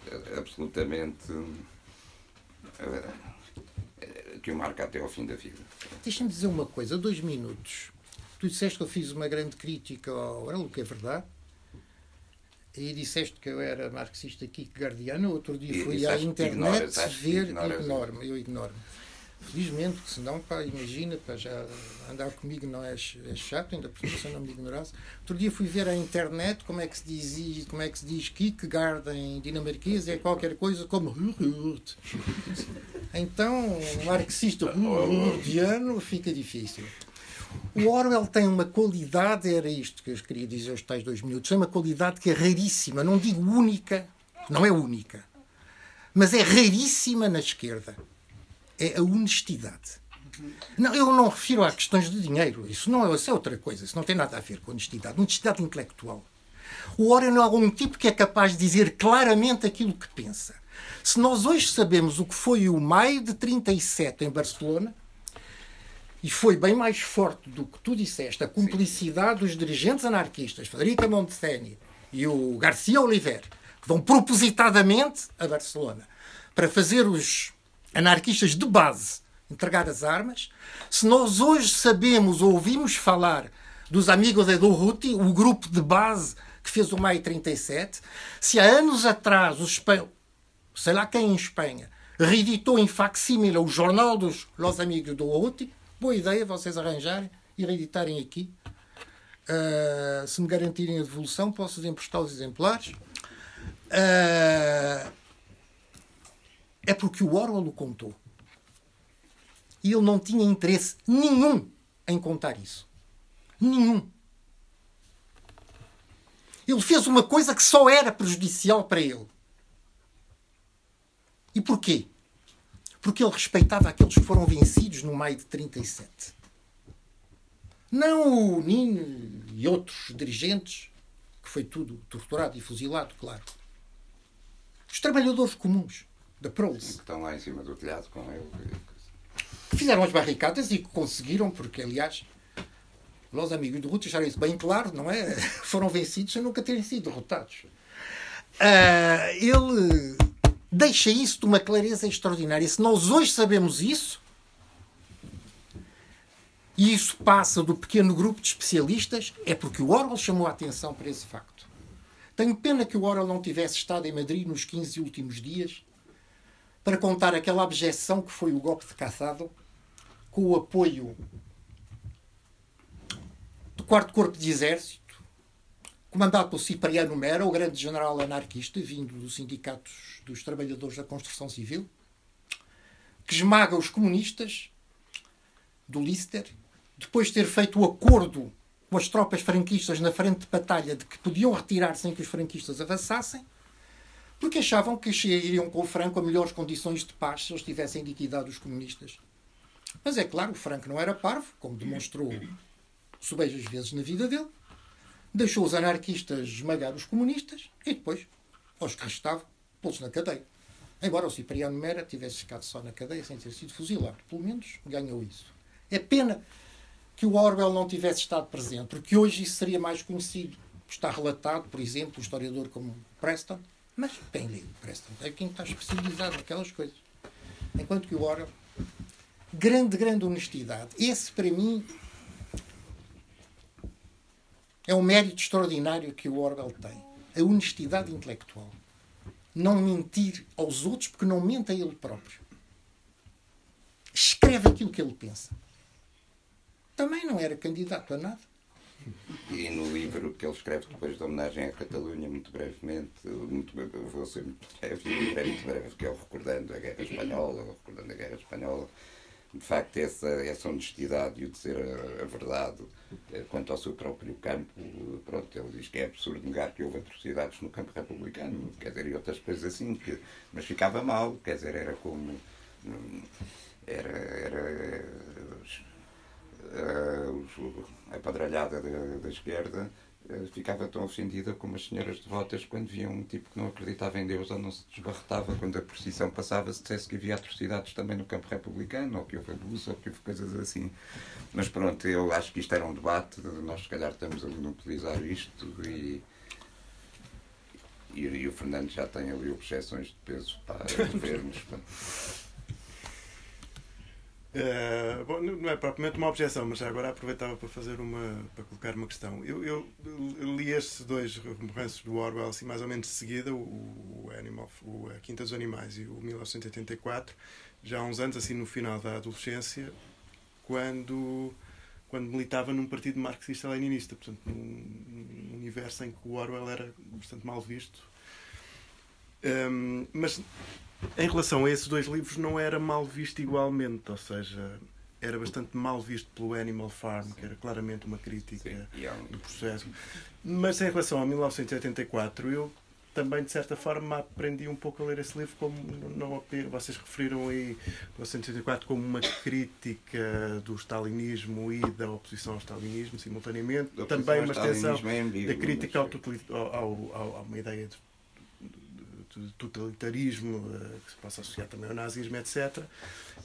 eh, absolutamente eh, que o marca até ao fim da vida. Deixa-me dizer uma coisa, dois minutos. Tu disseste que eu fiz uma grande crítica ao Orwell, o que é verdade. E disseste que eu era marxista kierkegaardiano. Outro dia fui à internet ignoras, ver. Ignoro-me, eu ignoro-me. Felizmente, que senão, pá, imagina, pá, já andar comigo não é, é chato, ainda por cima não me ignorasse. Outro dia fui ver a internet como é que se diz, como é que se diz Kierkegaard em dinamarquês, é qualquer coisa como Hurhurt. Então, um marxista Hurhurtiano fica difícil. O Orwell tem uma qualidade, era isto que eu queria dizer aos tais dois minutos, tem uma qualidade que é raríssima, não digo única, não é única, mas é raríssima na esquerda é a honestidade. Não, eu não refiro a questões de dinheiro. Isso não é, isso é outra coisa. Isso não tem nada a ver com honestidade. Honestidade intelectual. O Orwell é algum tipo que é capaz de dizer claramente aquilo que pensa. Se nós hoje sabemos o que foi o maio de 37 em Barcelona, e foi bem mais forte do que tu disseste, a cumplicidade dos dirigentes anarquistas, Federica Monteseni e o Garcia Oliver, que vão propositadamente a Barcelona para fazer os anarquistas de base entregar as armas, se nós hoje sabemos ou ouvimos falar dos amigos de Durruti, o grupo de base que fez o Maio 37, se há anos atrás os espanhóis, sei lá quem em Espanha, reeditou em facsímile o jornal dos Los Amigos do Durruti, boa ideia vocês arranjarem e reeditarem aqui. Uh, se me garantirem a devolução, posso emprestar os exemplares. Uh, é porque o Orwell o contou. E ele não tinha interesse nenhum em contar isso. Nenhum. Ele fez uma coisa que só era prejudicial para ele. E porquê? Porque ele respeitava aqueles que foram vencidos no maio de 37. Não o Nine e outros dirigentes, que foi tudo torturado e fuzilado, claro. Os trabalhadores comuns da Proles. Que estão lá em cima do telhado com ele. Fizeram as barricadas e conseguiram, porque, aliás, os amigos de Ruth deixaram isso bem claro, não é? Foram vencidos sem nunca terem sido derrotados. Uh, ele deixa isso de uma clareza extraordinária. Se nós hoje sabemos isso, e isso passa do pequeno grupo de especialistas, é porque o Orwell chamou a atenção para esse facto. Tenho pena que o Orwell não tivesse estado em Madrid nos 15 últimos dias para contar aquela abjeção que foi o golpe de Caçado com o apoio do 4 Corpo de Exército, comandado por Cipriano Mera, o grande general anarquista vindo dos sindicatos dos trabalhadores da construção civil, que esmaga os comunistas do Lister depois de ter feito o acordo com as tropas franquistas na frente de batalha de que podiam retirar sem que os franquistas avançassem, porque achavam que iriam com o Franco a melhores condições de paz se eles tivessem liquidado os comunistas. Mas é claro, o Franco não era parvo, como demonstrou sobejas vezes na vida dele. Deixou os anarquistas esmagar os comunistas e depois, aos que restavam, pô-los na cadeia. Embora o Cipriano Mera tivesse ficado só na cadeia sem ter sido fuzilado. Pelo menos ganhou isso. É pena que o Orwell não tivesse estado presente, porque hoje isso seria mais conhecido. Está relatado, por exemplo, um historiador como Preston, mas bem lido, Preston, é quem está especializado naquelas coisas. Enquanto que o Orwell, grande, grande honestidade. Esse, para mim, é um mérito extraordinário que o Orwell tem. A honestidade intelectual. Não mentir aos outros porque não mente a ele próprio. Escreve aquilo que ele pensa também não era candidato a nada. E no livro que ele escreve depois da homenagem à Catalunha, muito brevemente, muito, vou ser muito breve, é muito breve, que é recordando a Guerra Espanhola, recordando a Guerra Espanhola, de facto essa, essa honestidade e o dizer a, a, verdade eh, quanto ao seu próprio campo, pronto, ele diz que é absurdo negar que houve atrocidades no campo republicano, quer dizer, e outras coisas assim, que, mas ficava mal, quer dizer, era como... Era, era uh, a padralhada da, da esquerda ficava tão ofendida como as senhoras devotas quando viam um tipo que não acreditava em Deus ou não se desbarretava quando a procissão passava se dissesse que havia atrocidades também no campo republicano ou que houve abuso ou que houve coisas assim. Mas pronto, eu acho que isto era um debate, nós se calhar estamos a monopolizar isto e e, e, o Fernando já tem ali objeções de peso para governos. Uh, bom, não é propriamente uma objeção, mas agora aproveitava para fazer uma para colocar uma questão. Eu, eu li estes dois romances do Orwell assim mais ou menos de seguida, o, o Animal, o A Quinta dos Animais e o 1984, já há uns anos assim no final da adolescência, quando quando militava num partido marxista-leninista, portanto num, num universo em que o Orwell era bastante mal visto. Um, mas em relação a esses dois livros, não era mal visto igualmente, ou seja, era bastante mal visto pelo Animal Farm, Sim. que era claramente uma crítica Sim, é do processo. Mas em relação a 1984, eu também, de certa forma, aprendi um pouco a ler esse livro como não vocês referiram aí 1984 como uma crítica do stalinismo e da oposição ao stalinismo simultaneamente, também uma extensão é da crítica ao, ao, ao, a uma ideia de de totalitarismo, eh, que se possa associar também ao nazismo, etc.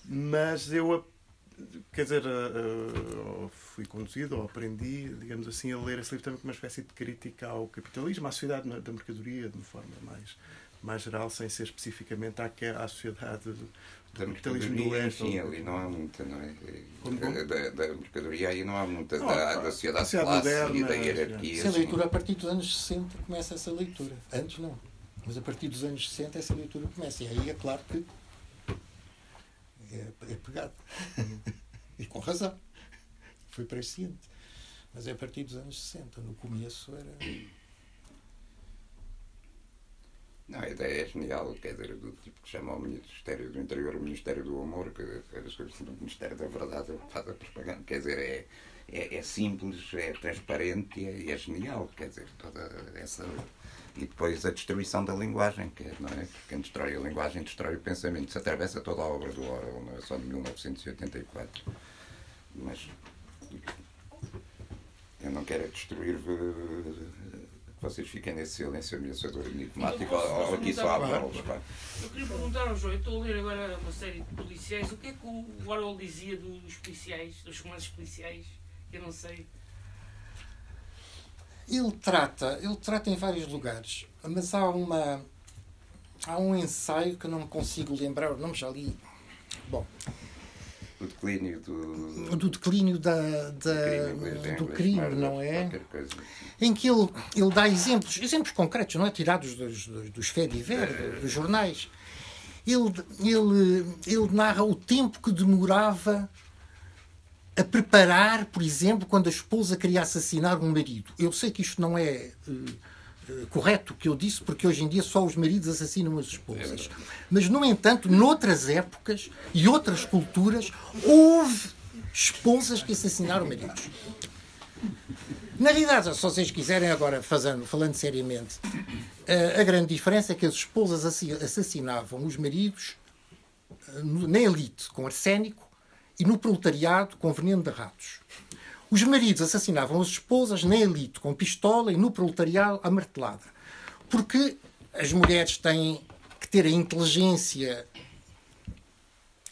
Mas eu, quer dizer, eh, eh, fui conduzido ou aprendi, digamos assim, a ler esse livro também como uma espécie de crítica ao capitalismo, à sociedade da mercadoria, de uma forma mais, mais geral, sem ser especificamente à, à sociedade do, da mercadoria, do leste. Sim, ali não há muita, não é? Como, como? Da, da, mercadoria aí não há muita, não, da, da sociedade, sociedade moderna, e da hierarquia. Essa leitura, a partir dos anos 60, começa essa leitura. Antes não. Mas a partir dos anos 60 essa leitura começa. E aí é claro que é, é pegado. e com razão. Foi presciente. Mas é a partir dos anos 60. No começo era. ideia é genial, quer dizer, do tipo que chama o Ministério do Interior o Ministério do Amor, que é o Ministério da Verdade faz a propaganda, quer dizer, é, é, é simples, é transparente e é, é, genial, quer dizer, toda essa. E depois a destruição da linguagem, que é, não é? Quem destrói a linguagem destrói o pensamento. Isso atravessa toda a obra do Orwell, não é só de 1984. Mas eu não quero é destruir vocês fiquem nesse silêncio ameaçador enigmático ou aqui só há bolas. Eu queria perguntar ao João, eu estou a ler agora uma série de policiais, o que é que o Orwell dizia dos policiais, dos romances policiais? Eu não sei. Ele trata, ele trata em vários lugares, mas há uma há um ensaio que não me consigo lembrar o nome, já li. Bom, o declínio do. Do declínio da, da do crime, não é? Em que ele, ele dá exemplos, exemplos concretos, não é? Tirados dos, dos, fé é. dos jornais. Ele, ele, ele narra o tempo que demorava a preparar, por exemplo, quando a esposa queria assassinar um marido. Eu sei que isto não é. Uh, correto o que eu disse, porque hoje em dia só os maridos assassinam as esposas. Mas, no entanto, noutras épocas e outras culturas, houve esposas que assassinaram maridos. Na realidade, se vocês quiserem agora, fazendo, falando seriamente, eh, a grande diferença é que as esposas assassinavam os maridos na elite com arsénico e no proletariado com veneno de ratos. Os maridos assassinavam as esposas na elite com pistola e no proletariado a martelada. Porque as mulheres têm que ter a inteligência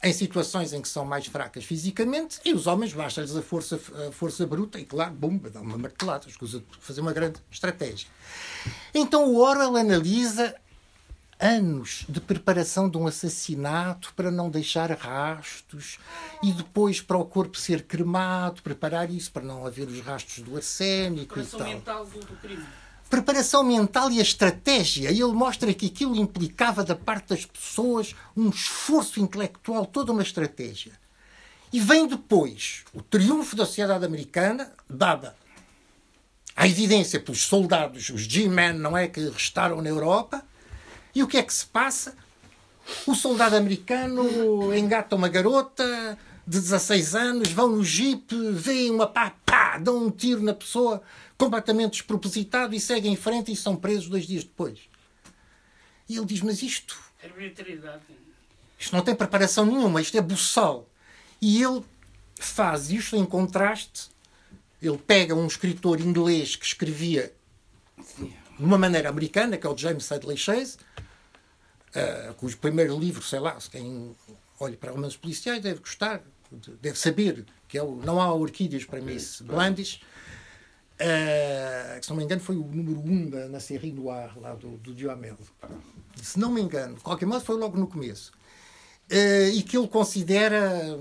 em situações em que são mais fracas fisicamente e os homens basta-lhes a força, a força bruta e, claro, bumba, dá uma martelada, escusa de fazer uma grande estratégia. Então o Orwell analisa anos de preparação de um assassinato para não deixar rastros e depois para o corpo ser cremado, preparar isso para não haver os rastros do arsénico e tal. mental do, do crime. Preparação mental e a estratégia. E ele mostra que aquilo implicava da parte das pessoas um esforço intelectual, toda uma estratégia. E vem depois o triunfo da sociedade americana, dada a evidência pelos soldados, os G-Men, não é, que restaram na Europa, e o que é que se passa? O soldado americano engata uma garota de 16 anos, vão no jeep, veem uma pá, pá, dão um tiro na pessoa completamente despropositado e seguem em frente e são presos dois dias depois. E ele diz: Mas isto. Isto não tem preparação nenhuma, isto é buçal. E ele faz isto em contraste. Ele pega um escritor inglês que escrevia de uma maneira americana, que é o James Sedley Chase, uh, cujo primeiro livro, sei lá, se quem olha para romances policiais deve gostar, deve saber que é o Não Há Orquídeas para Miss Blandis, uh, que se não me engano foi o número 1 um da, na série Noir, lá do, do Duhamel. Se não me engano, de qualquer modo foi logo no começo. Uh, e que ele considera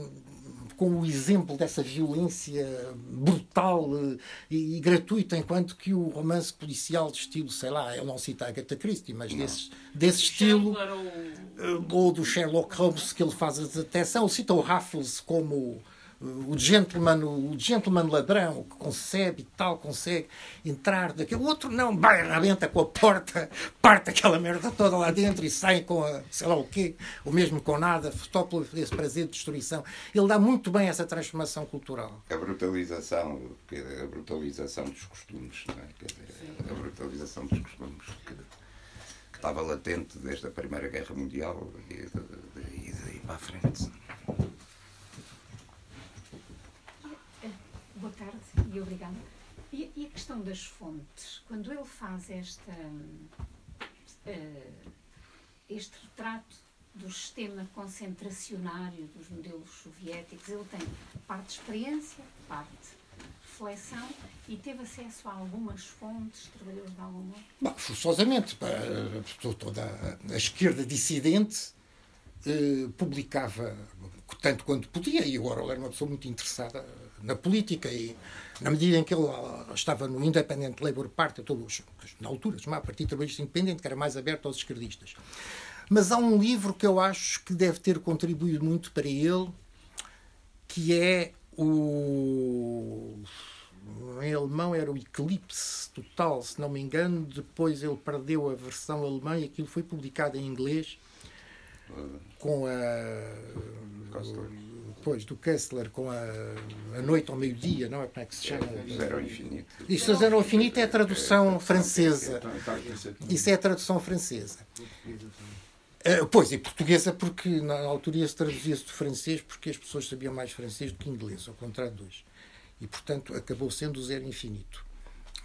com o exemplo dessa violência brutal eh, e, e, gratuita, enquanto que o romance policial de estilo, sei lá, eu não cito a Agatha Christie, mas desse, desse estilo, eh, ou do Sherlock Holmes que ele faz a detecção, cita o Raffles como o gentleman, o gentleman ladrão que concebe e tal, consegue entrar daquele outro não, vai, arrebenta com a porta, parte aquela merda toda lá dentro e sai com a, sei lá o quê, o mesmo com nada, só por esse prazer de destruição. Ele dá muito bem essa transformação cultural. A brutalização, a brutalização dos costumes, não é? A brutalização dos costumes que, que, estava latente desde a Primeira Guerra Mundial e daí para a frente. Boa tarde e obrigada. E, e, a questão das fontes, quando ele faz esta, uh, este retrato do sistema concentracionário dos modelos soviéticos, ele tem parte de experiência, parte reflexão e teve acesso a algumas fontes, trabalhou de algum modo? Bom, forçosamente. Toda a esquerda dissidente eh, publicava tanto quanto podia, e o Orwell era uma pessoa muito interessada na política e na medida em que ele ah, estava no Independent Labour Party, todos, na altura chamava Partido Trabalhista Independente, que era mais aberto aos esquerdistas. Mas há um livro que eu acho que deve ter contribuído muito para ele, que é o em alemão era o Eclipse Total, se não me engano. Depois ele perdeu a versão alemã e aquilo foi publicado em inglês com a. Pois, do Kessler, com a, a Noite ao Meio-Dia, não é? Como é que se chama? Zero ao infinito. Isto, Zero ao Infinito, é a tradução francesa. Isso é a tradução francesa. Uh, pois, e portuguesa, porque na altura se traduzia-se do francês, porque as pessoas sabiam mais francês do que inglês, ao contrário de hoje. E, portanto, acabou sendo o Zero Infinito.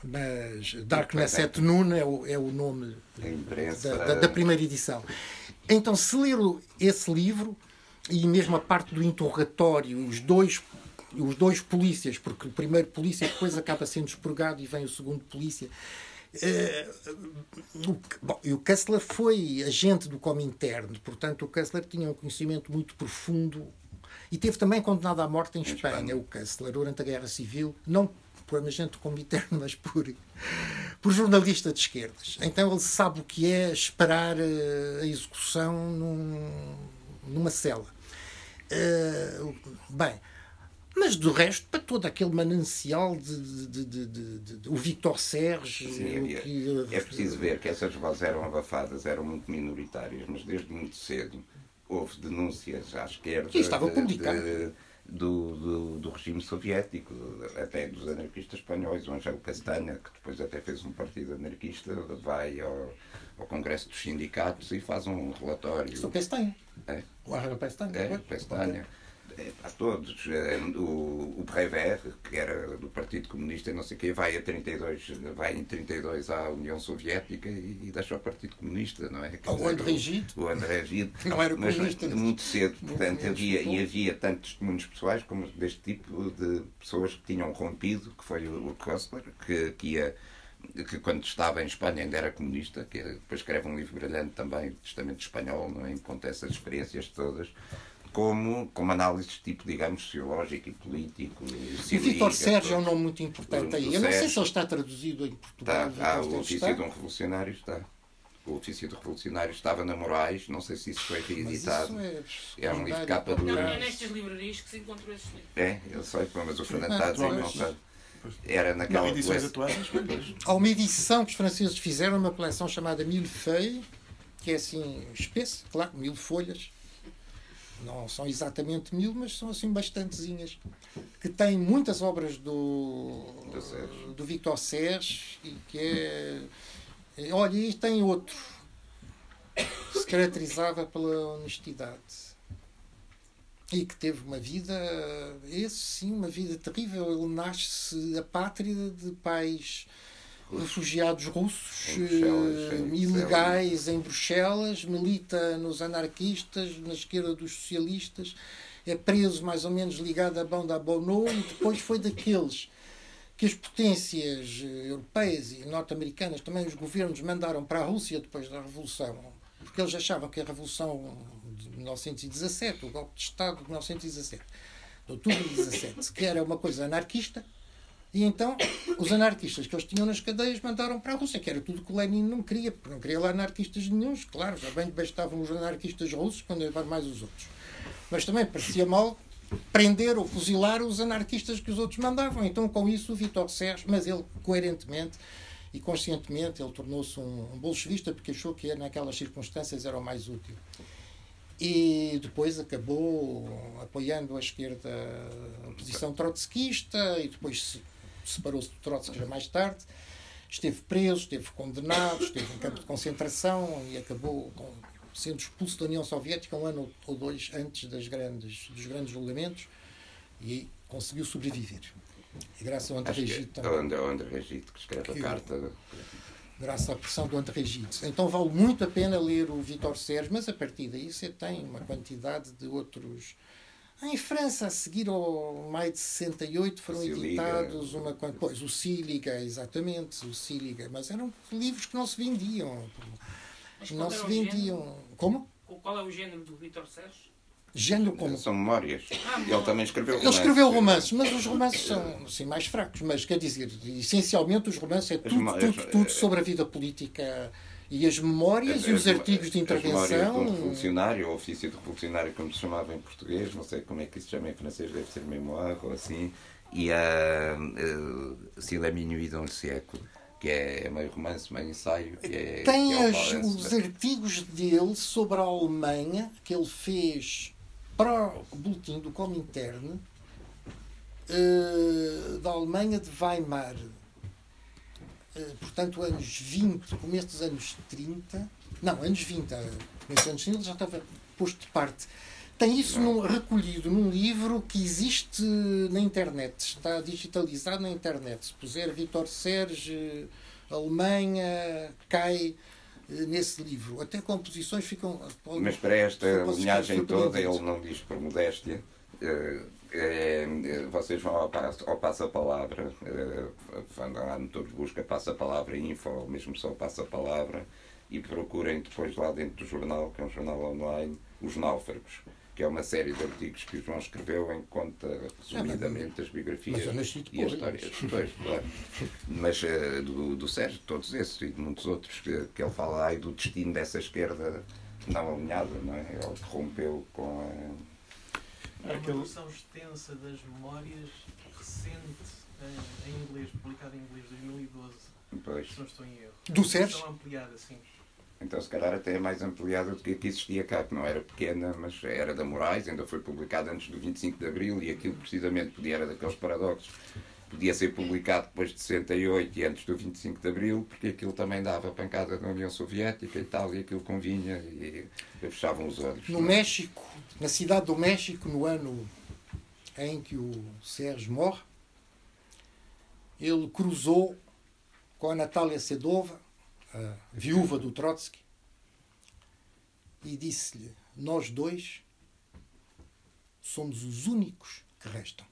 Mas Darkness at Noon é o, é o nome da, da, da primeira edição. Então, se ler esse livro, e mesmo a parte do interrogatório, os dois os dois polícias, porque o primeiro polícia depois acaba sendo expurgado e vem o segundo polícia. Uh, o, bom, e o Kessler foi agente do Comintern, portanto, o Kessler tinha um conhecimento muito profundo e teve também condenado à morte em, em Espanha, Espanha, o Kessler, durante a Guerra Civil, não por agente do Comintern, mas por, por jornalista de esquerdas. Então ele sabe o que é esperar uh, a execução num, numa cela. Uh, bem, mas do resto, para todo aquele manancial de, de, de, de o Victor Serge. Sim, é, que, é preciso ver que essas vozes eram abafadas, eram muito minoritárias, mas desde muito cedo houve denúncias à esquerda. Que estava publicado. Do, do, do, regime soviético, até dos anarquistas espanhóis. O Angelo Castanha, que depois até fez um partido anarquista, vai ao, ao Congresso dos Sindicatos e faz um relatório. Isso o Castanha. É. O Angelo Castanha. É, Castanha. É, a todos. É, o, o Prévert, que era do Partido Comunista e não sei o quê, vai, a 32, vai em 32 à União Soviética e, e deixa o Partido Comunista, não é? o André Gide. O André Gide. Não era comunista. Mas, muito cedo, portanto, havia, e havia tantos testemunhos pessoais como deste tipo de pessoas que tinham rompido, que foi o, o Kostler, que, que ia que quando estava em Espanha ainda era comunista, que depois escreve um livro brilhante também, Testamento Espanhol, não é? em conta essas experiências todas, como, como análise tipo, digamos, sociológico e político. E o Vitor Sérgio é um nome muito importante aí. Eu não sei se ele está traduzido em Portugal. Está, ah, o ofício de um revolucionário está. O ofício de revolucionário estava na Moraes, não sei se isso foi reeditado. É, é, um livro de capa dura. Não, é nestas livrarias que se encontrou esse livro. É, eu sei, mas o Fernando está a dizer que não sabe. Era naquela não, edições atuais. Há uma edição que os franceses fizeram, uma coleção chamada Mille Feuilles, que é assim espessa, claro, mil folhas, não são exatamente mil, mas são assim bastantezinhas, que tem muitas obras do, do Victor Serge e que é. Olha, e tem outro. Que se caracterizava pela honestidade e que teve uma vida, esse sim, uma vida terrível. Ele nasce apátrida de pais refugiados russos uh, ilegais em Bruxelas, milita nos anarquistas, na esquerda dos socialistas, é preso mais ou menos ligado à banda Bono e depois foi daqueles que as potências eh, europeias e norte-americanas, também os governos, mandaram para a Rússia depois da Revolução, porque eles achavam que a Revolução de 1917, o golpe de Estado de 1917, de outubro de 17, que era uma coisa anarquista, e então os anarquistas que eles tinham nas cadeias mandaram para a Rússia, que era tudo que Lenin não queria, porque não queria lá anarquistas nenhums, claro, já bem bastavam os anarquistas russos quando iam mais os outros. Mas também parecia mal prender ou fuzilar os anarquistas que os outros mandavam. Então, com isso, o Vitor Sérgio, mas ele coerentemente e conscientemente, ele tornou-se um, um bolchevista porque achou que naquelas circunstâncias era o mais útil. E depois acabou apoiando a esquerda, a posição trotskista, e depois separou-se do Trotsky mais tarde, esteve preso, esteve condenado, esteve em campo de concentração e acabou com, sendo expulso da União Soviética um ano ou dois antes das grandes, dos grandes julgamentos e conseguiu sobreviver. E graças ao André Regito também. É o André Regito que escreve que, a carta. Graças à pressão do André Regito. Então vale muito a pena ler o Vitor Sérgio, mas a partir daí você tem uma quantidade de outros em França, a seguir ao maio de 68, foram editados uma Pois, o Síliga, exatamente, o Síliga. Mas eram livros que não se vendiam. Mas não se vendiam. Género? Como? Qual é o género do Vitor Sérgio? Género como? São memórias. Ah, Ele também escreveu romances. Ele escreveu romances, mas os romances são assim, mais fracos. Mas quer dizer, essencialmente os romances é tudo, tudo, tudo sobre a vida política e as memórias as, e os artigos de intervenção. As memórias do revolucionário, ou ofício de revolucionário, como se chamava em português, não sei como é que isso se chama em francês, deve ser memoir ou assim. e a uh, S'il est minuit dans le siècle, que é meio romance, meio ensaio. Que é, Tem é as- os artigos dele sobre a Alemanha que ele fez para o boletim do Comintern eh, da Alemanha de Weimar. Eh, portanto, anos 20, começo dos anos 30. Não, anos 20, eh, começo dos anos 30 ele já estava posto de parte. Tem isso num- recolhido num livro que existe na internet, está digitalizado na internet. Se puser Vitor Serge, Alemanha, cai nesse livro. Até composições ficam. Mas para esta linhagem toda, ele não diz por modéstia. eh, eh, eh, vocês vão ao, passo, ao passa-palavra, eh, vão lá no busca, passa-palavra info, ou mesmo só passa-palavra, e procurem depois lá dentro do jornal, que é um jornal online, Os Náufragos, que é uma série de artigos que o João escreveu em que conta resumidamente as biografias mas eu nasci e as histórias. Pois, claro. Mas eh, do, do Sérgio, todos esses e de muitos outros, que, que ele fala aí do destino dessa esquerda não alinhada, não é? Ele que rompeu com a. Há uma Aquele- versão extensa das memórias recente eh, em inglês, publicada em inglês 2012, Pois. se não estou em erro. Do Sérgio? Ampliada, sim. Então, se calhar, até é mais ampliada do que a que existia cá, que não era pequena, mas era da Moraes, ainda foi publicada antes do 25 de Abril, e aquilo precisamente podia, era daqueles paradoxos. Podia ser publicado depois de 68 e antes do 25 de Abril, porque aquilo também dava pancada na União Soviética e tal, e aquilo convinha, e fechavam os olhos. No México, na cidade do México, no ano em que o Sérgio morre, ele cruzou com a Natália Sedova, a viúva do Trotsky, e disse-lhe: Nós dois somos os únicos que restam.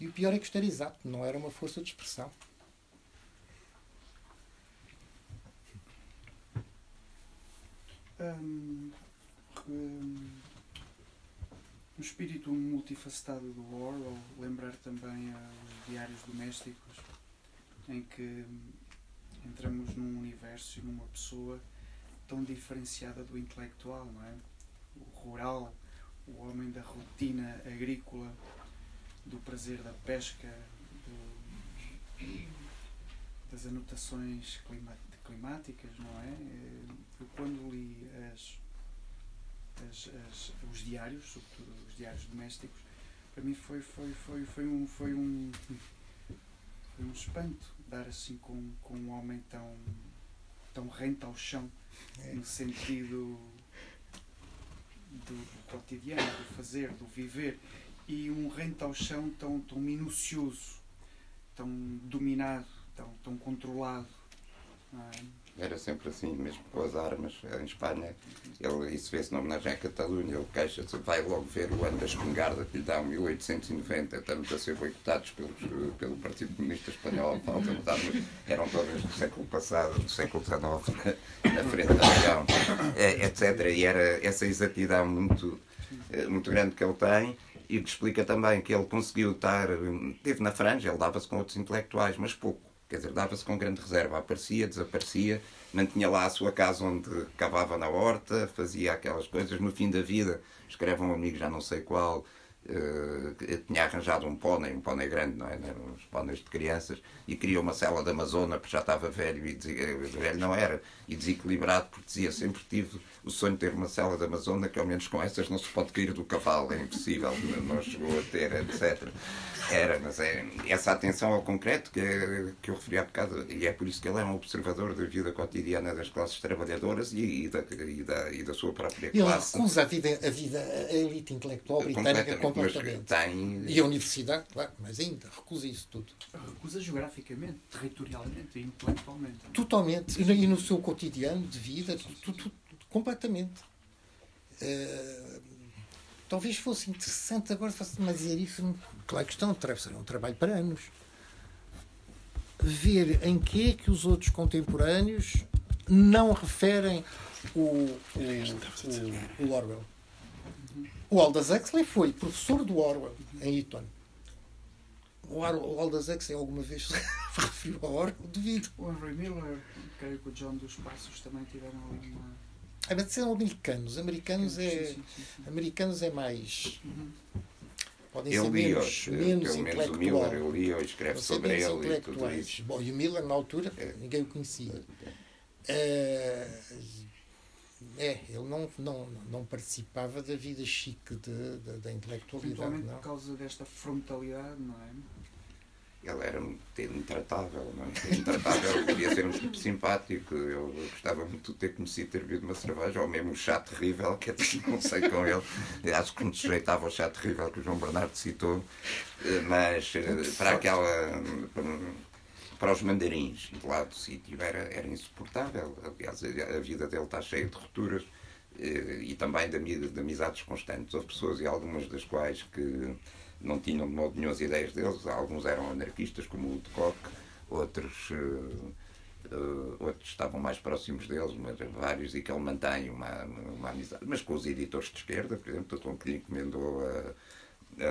E o pior é que era exato, não era uma força de expressão. Hum, hum, no espírito multifacetado do Orwell, lembrar também os diários domésticos, em que entramos num universo e numa pessoa tão diferenciada do intelectual, não é? O rural, o homem da rotina agrícola, do prazer da pesca, do- das anotações climáticas, não é? Eh, Eu quando li as, as- as- os diários, sobretudo os diários domésticos, para mim foi, foi, foi, foi, um, foi, um, foi um espanto dar assim com, com um homem tão, tão rente ao chão, É. no sentido do cotidiano, do fazer, do viver, e um rente ao chão tão, tão minucioso, tão dominado, tão, tão controlado. é? Era sempre assim, mesmo com as armas. Em Espanha, ele, isso vê-se na homenagem à Catalunha. Ele queixa-se, vai logo ver o ano da espingarda que lhe dá 1890. Estamos a ser boicotados pelos, pelo Partido Comunista Espanhol. Falta de armas. Eram todas do século passado, do século XIX, na, frente da eh, etc. E era essa exatidão muito, eh, muito grande que ele tem. E que explica também que ele conseguiu estar. Teve na franja, ele dava-se com outros intelectuais, mas pouco. Quer dizer, dava-se com grande reserva. Aparecia, desaparecia, mantinha lá a sua casa onde cavava na horta, fazia aquelas coisas. No fim da vida, escreve um amigo, já não sei qual, eh, que tinha arranjado um pônei, um pônei grande, não é? Eram os póneis de crianças, e criou uma cela da Amazona, porque já estava velho, e eh, velho não era, e desequilibrado, porque dizia sempre tive o sonho de ter uma cela da Amazona, que ao menos com essas não se pode cair do cavalo, é impossível, não chegou a ter, etc. Era, mas é essa atenção ao concreto que, é- que eu referi há bocado, e é por isso que ele é um observador da vida cotidiana das classes trabalhadoras e, e da, e, da, e da sua própria Ele classe. recusa a vida, a vida, a elite intelectual britânica mas completamente. tem E a universidade, claro, mas ainda recusa isso tudo. Recusa geograficamente, territorialmente e intelectualmente. Totalmente. E no, e no seu cotidiano de vida, tu- tu- tu- completamente. Eh, talvez fosse interessante agora, a dizer isso, claro que estão, será um trabalho para anos. Ver em que é que os outros contemporâneos não referem o, o, o, o Orwell. O Aldous Huxley foi professor do Orwell em Eton. O Ar- o Aldous Huxley alguma vez se referiu ao Orwell? Duvido. O Henry Miller, creio que o John dos Passos também tiveram ali uma. Ah, mas são americanos. Americanos é, Sim, sim, sim, americanos é mais. Uhum. podem Ele ser lia, menos, eh, menos pelo menos o Miller, escreve Podem ser sobre ele e tudo intelectuais. isso. Bom, e o Miller, na altura, É. ninguém o conhecia. Eh, é, ele não, não, não participava da vida chique de, de- da intelectualidade, Eventualmente não. por causa desta frontalidade, não é? Ele era muito intratável, não é? Intratável, podia ser um tipo simpático. Eu gostava muito de ter conhecido ter bebido uma cerveja, ou mesmo o chá terrível, que até não sei com ele. Acho que me sujeitava ao chá terrível que o João Bernardo citou, eh, mas eh, para aquela. Para os mandarins lá do sítio era, era insuportável. Aliás, a a vida dele está cheia de rupturas eh, e também de, de amizades constantes. Houve pessoas, e algumas das quais que não tinham de modo nenhum as ideias deles. Alguns eram anarquistas, como o de Koch, outros, eh, outros estavam mais próximos deles, mas vários, e que ele mantém uma, uma amizade. Mas com os editores de esquerda, por exemplo, o que lhe encomendou a, a,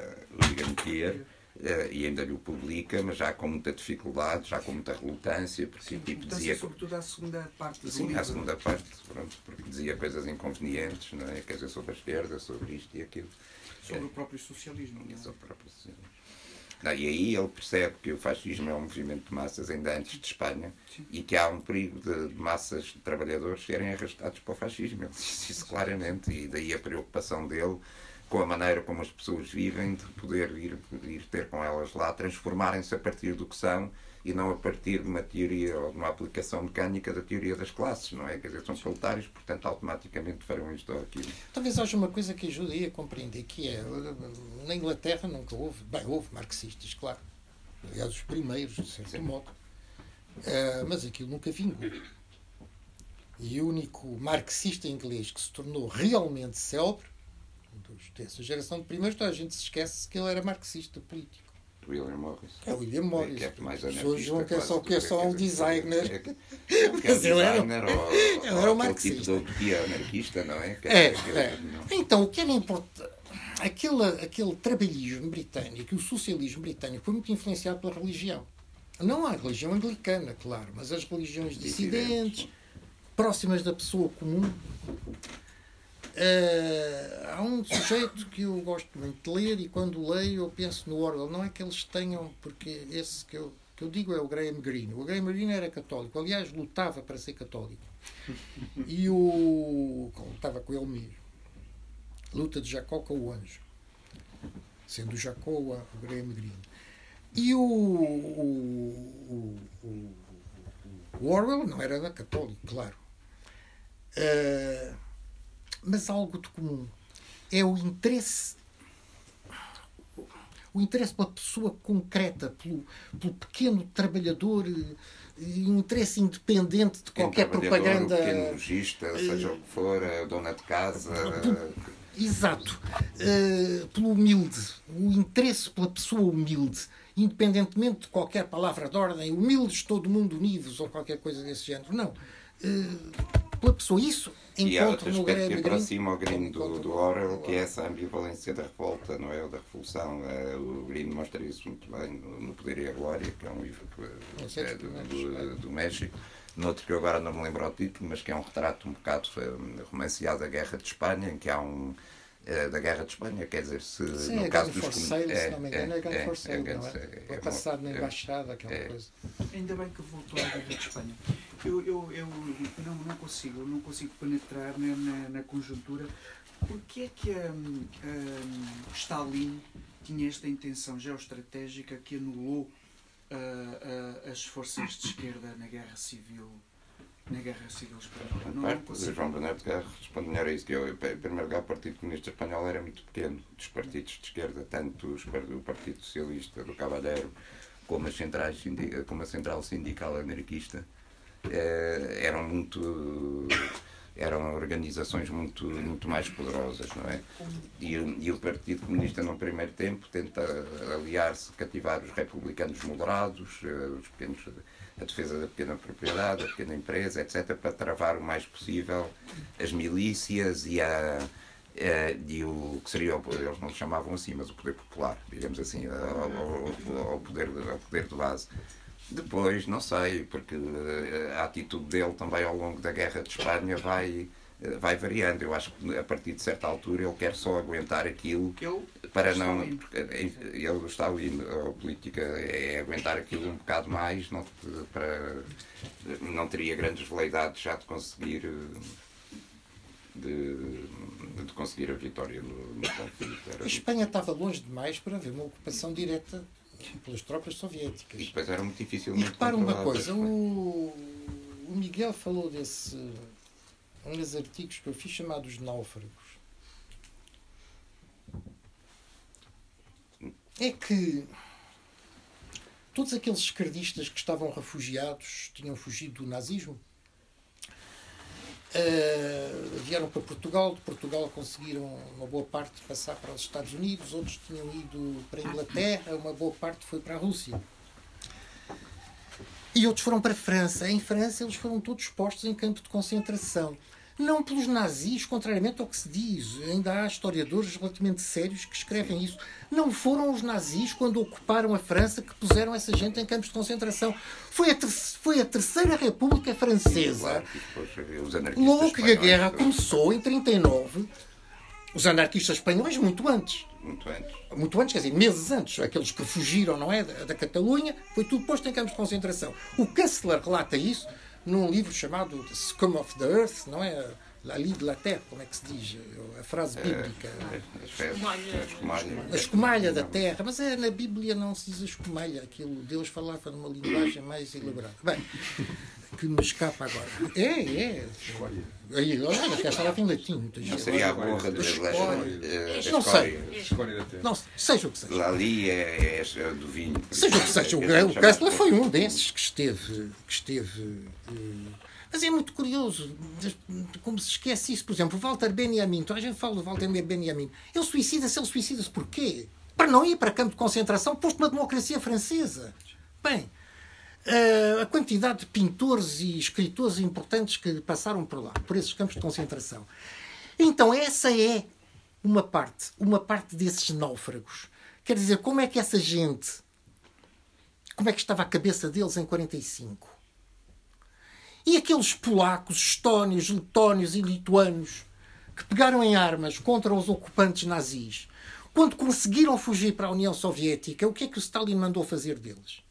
a, Gigantier. Eh, e ainda lhe o publica, mas já com muita dificuldade, já com muita relutância, porque tipo, Importância, dizia sobretudo à segunda parte do Sim, livro. à segunda parte, pronto, porque dizia coisas inconvenientes, não é? Quer dizer, sobre a esquerda, sobre isto e aquilo. Sobre o próprio socialismo. é? sobre o próprio socialismo. Não, e aí ele percebe que o fascismo é um movimento de massas ainda antes de Espanha Sim. e que há um perigo de massas de trabalhadores serem arrastados para o fascismo. Ele disse isso claramente e daí a preocupação dele com a maneira como as pessoas vivem, de poder ir, ir ter com elas lá, transformarem-se a partir do que são e não a partir de uma teoria ou de uma aplicação mecânica da teoria das classes, não é? Quer dizer, são proletários, portanto, automaticamente farão isto ou aquilo. Talvez haja uma coisa que ajude aí a compreender, que é, na Inglaterra nunca houve, bem, houve marxistas, claro, aliás, os primeiros, de certo Sim. modo, Eh, mas aquilo nunca vingou. E o único marxista inglês que se tornou realmente célebre, dos, dessa geração de primeiros, toda a gente se esquece que ele era marxista político. William Morris. É William Morris. Que é mais pessoas julgam que é só, que é só um designer. é é é Mas ele era- ele era um marxista. tipo de utopia anarquista, não é? É, é. não- Então, o que era importante. Aquele, aquele trabalhismo britânico, o socialismo britânico, foi muito influenciado pela religião. Não a religião anglicana, claro, mas as religiões dissidentes, próximas da pessoa comum. Eh, há um sujeito que eu gosto muito de ler e quando leio eu penso no Orwell. Não é que eles tenham, porque esse que eu, que eu digo é o Graham Greene. O Graham Greene era católico, aliás, lutava para ser católico. E o. lutava com ele mesmo. Luta de Jacó com o anjo. Sendo Jacó o Graham Greene. E o, o, o, o- Orwell não era católico, claro. Eh, mas algo de comum. É o interesse. O interesse pela pessoa concreta, pelo, pelo pequeno trabalhador, eh, e um interesse independente de qualquer propaganda. O pequeno logista, seja o que for, a dona de casa. Exato. Uh, pelo humilde. O interesse pela pessoa humilde. Independentemente de qualquer palavra de ordem, humildes, todo mundo unidos ou qualquer coisa desse género. Não. Uh, pela pessoa. Isso E há outro aspecto que aproxima o Green do, do Orwell, que é essa ambivalência da revolta, não é? Ou da revolução. Eh, O Green mostra isso muito bem no Poder e a Glória, que é um livro que, é do, do, do México. Noutro que eu agora não me lembro o título, mas que é um retrato um bocado eh, romanceado da Guerra de Espanha, em que há um. Eh, da Guerra de Espanha, quer dizer, se Sim, no é caso dos for comun- Sale, é, se não me engano, é, Gun é, for Sale, é, não é? é, Foi é passado na é- embaixada, aquela é. coisa. Ainda bem que voltou à Guerra de Espanha. Eu, eu, eu não, não consigo, não consigo penetrar na, na, na conjuntura. Porquê é que hum, hum, Stalin tinha esta intenção geoestratégica que anulou ah, ah, as forças de esquerda na Guerra Civil, na Guerra Civil Espanhola? Não, não Parte do consigo. João Bernardo Guerra responde melhor a isso que eu. Em primeiro lugar, o Partido Comunista Espanhol era muito pequeno, dos partidos de esquerda, tanto o Partido Socialista do Cavalheiro como, as centrais, como a Central Sindical Anarquista eh, eram muito. eram organizações muito, muito mais poderosas, não é? E, o- e o Partido Comunista, num primeiro tempo, tenta aliar-se, cativar os republicanos moderados, eh, os pequenos, a defesa da pequena propriedade, da pequena empresa, etc., para travar o mais possível as milícias e, a, eh, e o que seria, eles não chamavam assim, mas o poder popular, digamos assim, ao, poder, poder de base. Depois, não sei, porque eh, a atitude dele também ao longo da Guerra de Espanha vai, eh, vai variando. Eu acho que a partir de certa altura ele quer só aguentar aquilo Que ele para não. porque Ele está ali, a política é aguentar aquilo um bocado mais, não, para, não teria grandes veleidades já de conseguir. De, de conseguir a vitória no, no conflito. Era- A Espanha estava longe demais para haver uma ocupação direta pelas tropas E soviéticas. depois era muito E dificilmente repara uma coisa, o, o Miguel falou desse um dos artigos que eu fiz chamados náufragos. É que todos aqueles esquerdistas que estavam refugiados, tinham fugido do nazismo, eh, vieram para Portugal, de Portugal conseguiram uma boa parte passar para os Estados Unidos, outros tinham ido para a Inglaterra, uma boa parte foi para a Rússia. E outros foram para a França. Em França, eles foram todos postos em campo de concentração. Não pelos nazis, contrariamente ao que se diz. Ainda há historiadores relativamente sérios que escrevem isso. Não foram os nazis, quando ocuparam a França, que puseram essa gente em campos de concentração. Foi a, ter- foi a Terceira República Francesa Logo que a guerra começou, em 39, os anarquistas espanhóis, muito antes, Muito antes. muito antes, quer dizer, meses antes, aqueles que fugiram, não é, da, da Catalunha, foi tudo posto em campos de concentração. O Kessler relata isso num livro chamado The Scum of the Earth, não é? La Lie de la Terre, como é que se diz? A frase bíblica. As fezes, a escumalha. A escumalha da terra, mas é, na Bíblia não se diz a escumalha, aquilo Deus falava numa linguagem mais elaborada. Bem, que me escapa agora. É, é. Aí, olha, que esta palavra em latim, muitas Não seria a borra de Escória. eh, a Não sei. Escolha terra. Não, seja o que seja. Ali é, é do vinho. Seja o que seja, o, é Kessler foi um desses que esteve. Que esteve eh, mas é muito curioso, como se esquece isso. Por exemplo, Walter Benjamin, toda a gente fala do Walter Benjamin. Ele suicida-se, ele suicida-se porquê? Para não ir para campo de concentração posto na democracia francesa. Bem, eh, a quantidade de pintores e escritores importantes que passaram por lá, por esses campos de concentração. Então, essa é uma parte, uma parte desses náufragos. Quer dizer, como é que essa gente, como é que estava a cabeça deles em 45? E aqueles polacos, estónios, letónios e lituanos que pegaram em armas contra os ocupantes nazis, quando conseguiram fugir para a União Soviética, o que é que o Stalin mandou fazer deles?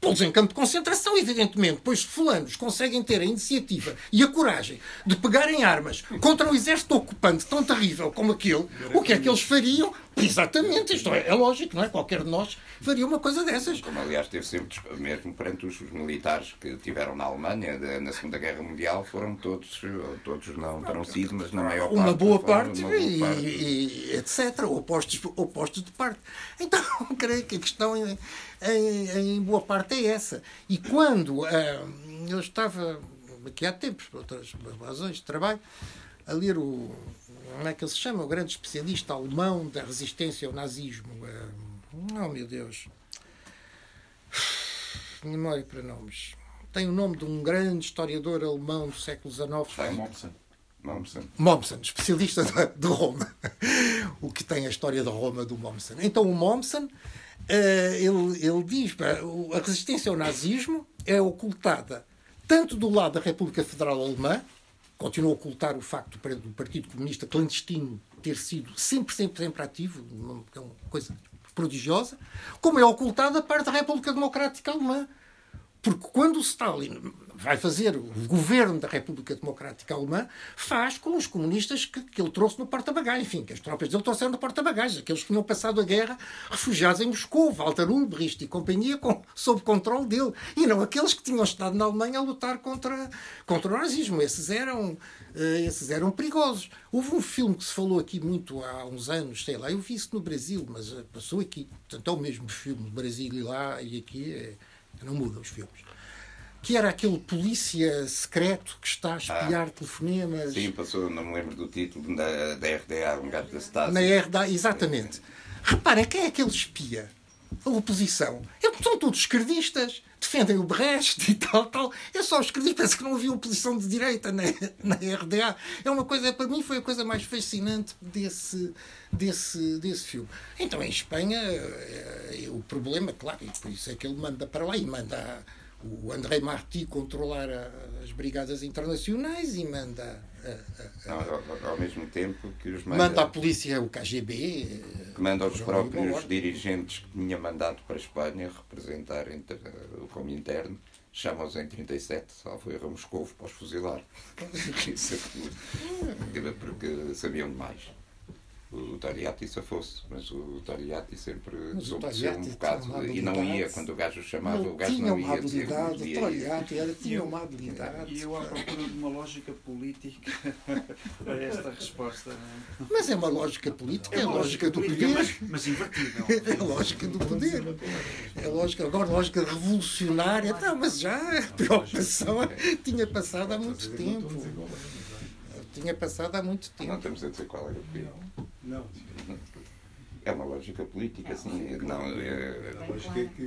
Pô-los em campo de concentração, evidentemente, pois fulanos conseguem ter a iniciativa e a coragem de pegarem armas contra um exército ocupante tão terrível como aquele, o que é que eles fariam? Exatamente, isto é, é lógico, não é? Qualquer de nós faria uma coisa dessas. Como, aliás, teve sempre, mesmo perante os, os militares que tiveram na Alemanha, na Segunda Guerra Mundial, foram todos, todos não terão sido, mas na maior parte. uma boa foram parte, uma boa e, parte. e- etc. Opostos, opostos de parte. Então, creio que a questão em, em- em boa parte é essa. E quando ah, eu estava, aqui há tempos, por outras razões de trabalho, a ler o. Como é que ele se chama? O grande especialista alemão da resistência ao nazismo. ah, oh, meu Deus. Memória para nomes. Tem o nome de um grande historiador alemão do século XIX. Mommsen. Mommsen. Mommsen, especialista de, Roma, o que tem a história de Roma do Mommsen. Então o Mommsen, eh, ele, ele diz o- a resistência ao nazismo é ocultada tanto do lado da República Federal Alemã, continua a ocultar o facto do do Partido Comunista clandestino ter sido sempre, sempre, sempre ativo, uma, é uma coisa prodigiosa, como é ocultada a parte da República Democrática Alemã. Porque quando o Stalin vai fazer o governo da República Democrática Alemã, faz com os comunistas que, que ele trouxe no porta-bagagens, enfim, que as tropas dele trouxeram no porta-bagagens, aqueles que tinham passado a guerra refugiados em Moscou, Walter Ulbricht e companhia, com, sob controle dele, e não aqueles que tinham estado na Alemanha a lutar contra, contra o nazismo. Esses eram, eh, esses eram perigosos. Houve um filme que se falou aqui muito há uns anos, sei lá, eu vi isso no Brasil, mas eh, passou aqui. Portanto, é o mesmo filme, Brasil e lá e aqui. eh, não muda os filmes. Que era aquele polícia secreto que está a espiar telefonemas Sim, passou, não me lembro do título, da, da RDA, um gajo da Stasi. na RDA. Exatamente. Reparem, quem é aquele espia? A oposição. Eles são todos esquerdistas. Defendem o Brecht e tal, tal. É só os esquerdistas. Parece que não havia oposição de direita na, na RDA. É uma coisa, para mim, foi a coisa mais fascinante desse, desse, desse filme. Então, em Espanha, eh, o problema, claro, e por isso é que ele manda para lá e manda o André Marty controlar a, as brigadas internacionais e manda a, a, Não, ao, ao mesmo tempo que os manda a polícia o KGB eh, que manda os próprios dirigentes que tinha mandado para a Espanha representar inter- o Comintern chamam-os em 37, salvo erro, Moscovo para os fuzilar. É. Porque sabiam demais. O Tariati safou-se, mas o Tariati sempre desobedeceu um bocado uma e não ia quando o gajo chamava, não o gajo tinha não uma ia dizer habilidade, que o era, tinha Eu- uma habilidade. E eu à procura de uma lógica política para esta resposta. Mas é uma lógica política, é, a uma lógica do poder. Mas, mas invertível. É a lógica do poder. É lógica, agora lógica revolucionária. Não, mas já a preocupação tinha passado há muito tempo. Tinha passado há muito Não tempo. estamos a dizer qual era o perigo. Não. É uma lógica política, assim. Não, é, A lógica é que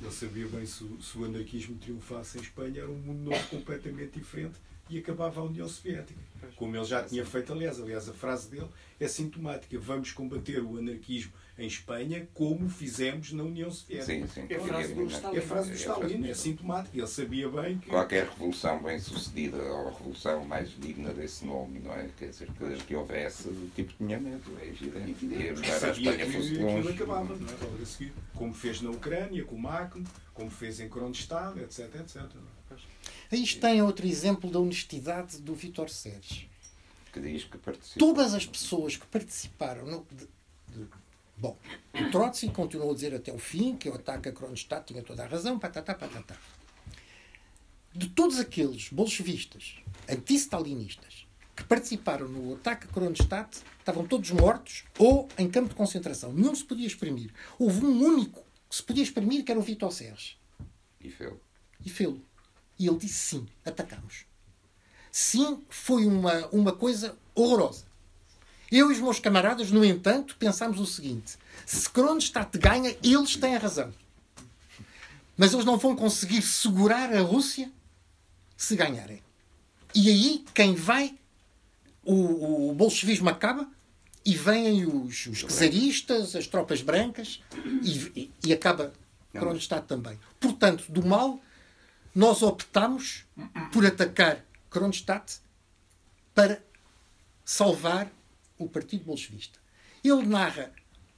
ele sabia bem se, o- se o anarquismo triunfasse em Espanha era um mundo novo completamente diferente e acabava a União Soviética. Como ele já tinha feito, aliás, aliás, a frase dele é sintomática. Vamos combater o anarquismo em Espanha como fizemos na União Soviética. sim, sim. É a frase do Stalin. É a frase do É Stalin, é sintomática. Ele sabia bem que. Qualquer revolução bem sucedida ou revolução mais digna desse nome, não é? Quer dizer, que, que houvesse, o tipo tinha medo, é evidente. E embora a Espanha que fosse aquilo longe. acabava, não é? Logo a seguir. Como fez na Ucrânia, com o Macron, como fez em Kronstadt, etc, etc. Aí tem outro exemplo da honestidade do Vítor Sérgio. que diz que participa. Todas as pessoas que participaram no, de- Bom, o Trotsky continuou a dizer até o fim que o ataque a Kronstadt tinha toda a razão, patatá, patatá. De todos aqueles bolchevistas, anti-stalinistas, que participaram no ataque a Kronstadt, estavam todos mortos ou em campo de concentração. Nenhum se podia exprimir. Houve um único que se podia exprimir, que era o Vitor Serres. E fez. E fê-lo. E ele disse sim, atacamos. Sim, foi uma, uma coisa horrorosa. Eu e os meus camaradas, no entanto, pensámos o seguinte: se Kronstadt ganha, eles têm a razão. Mas eles não vão conseguir segurar a Rússia se ganharem. E aí, quem vai, o, o bolchevismo acaba e vêm os, os czaristas, as tropas brancas e, e- e acaba Kronstadt também. Portanto, do mal, nós optamos por atacar Kronstadt para salvar o Partido Bolchevista. Ele narra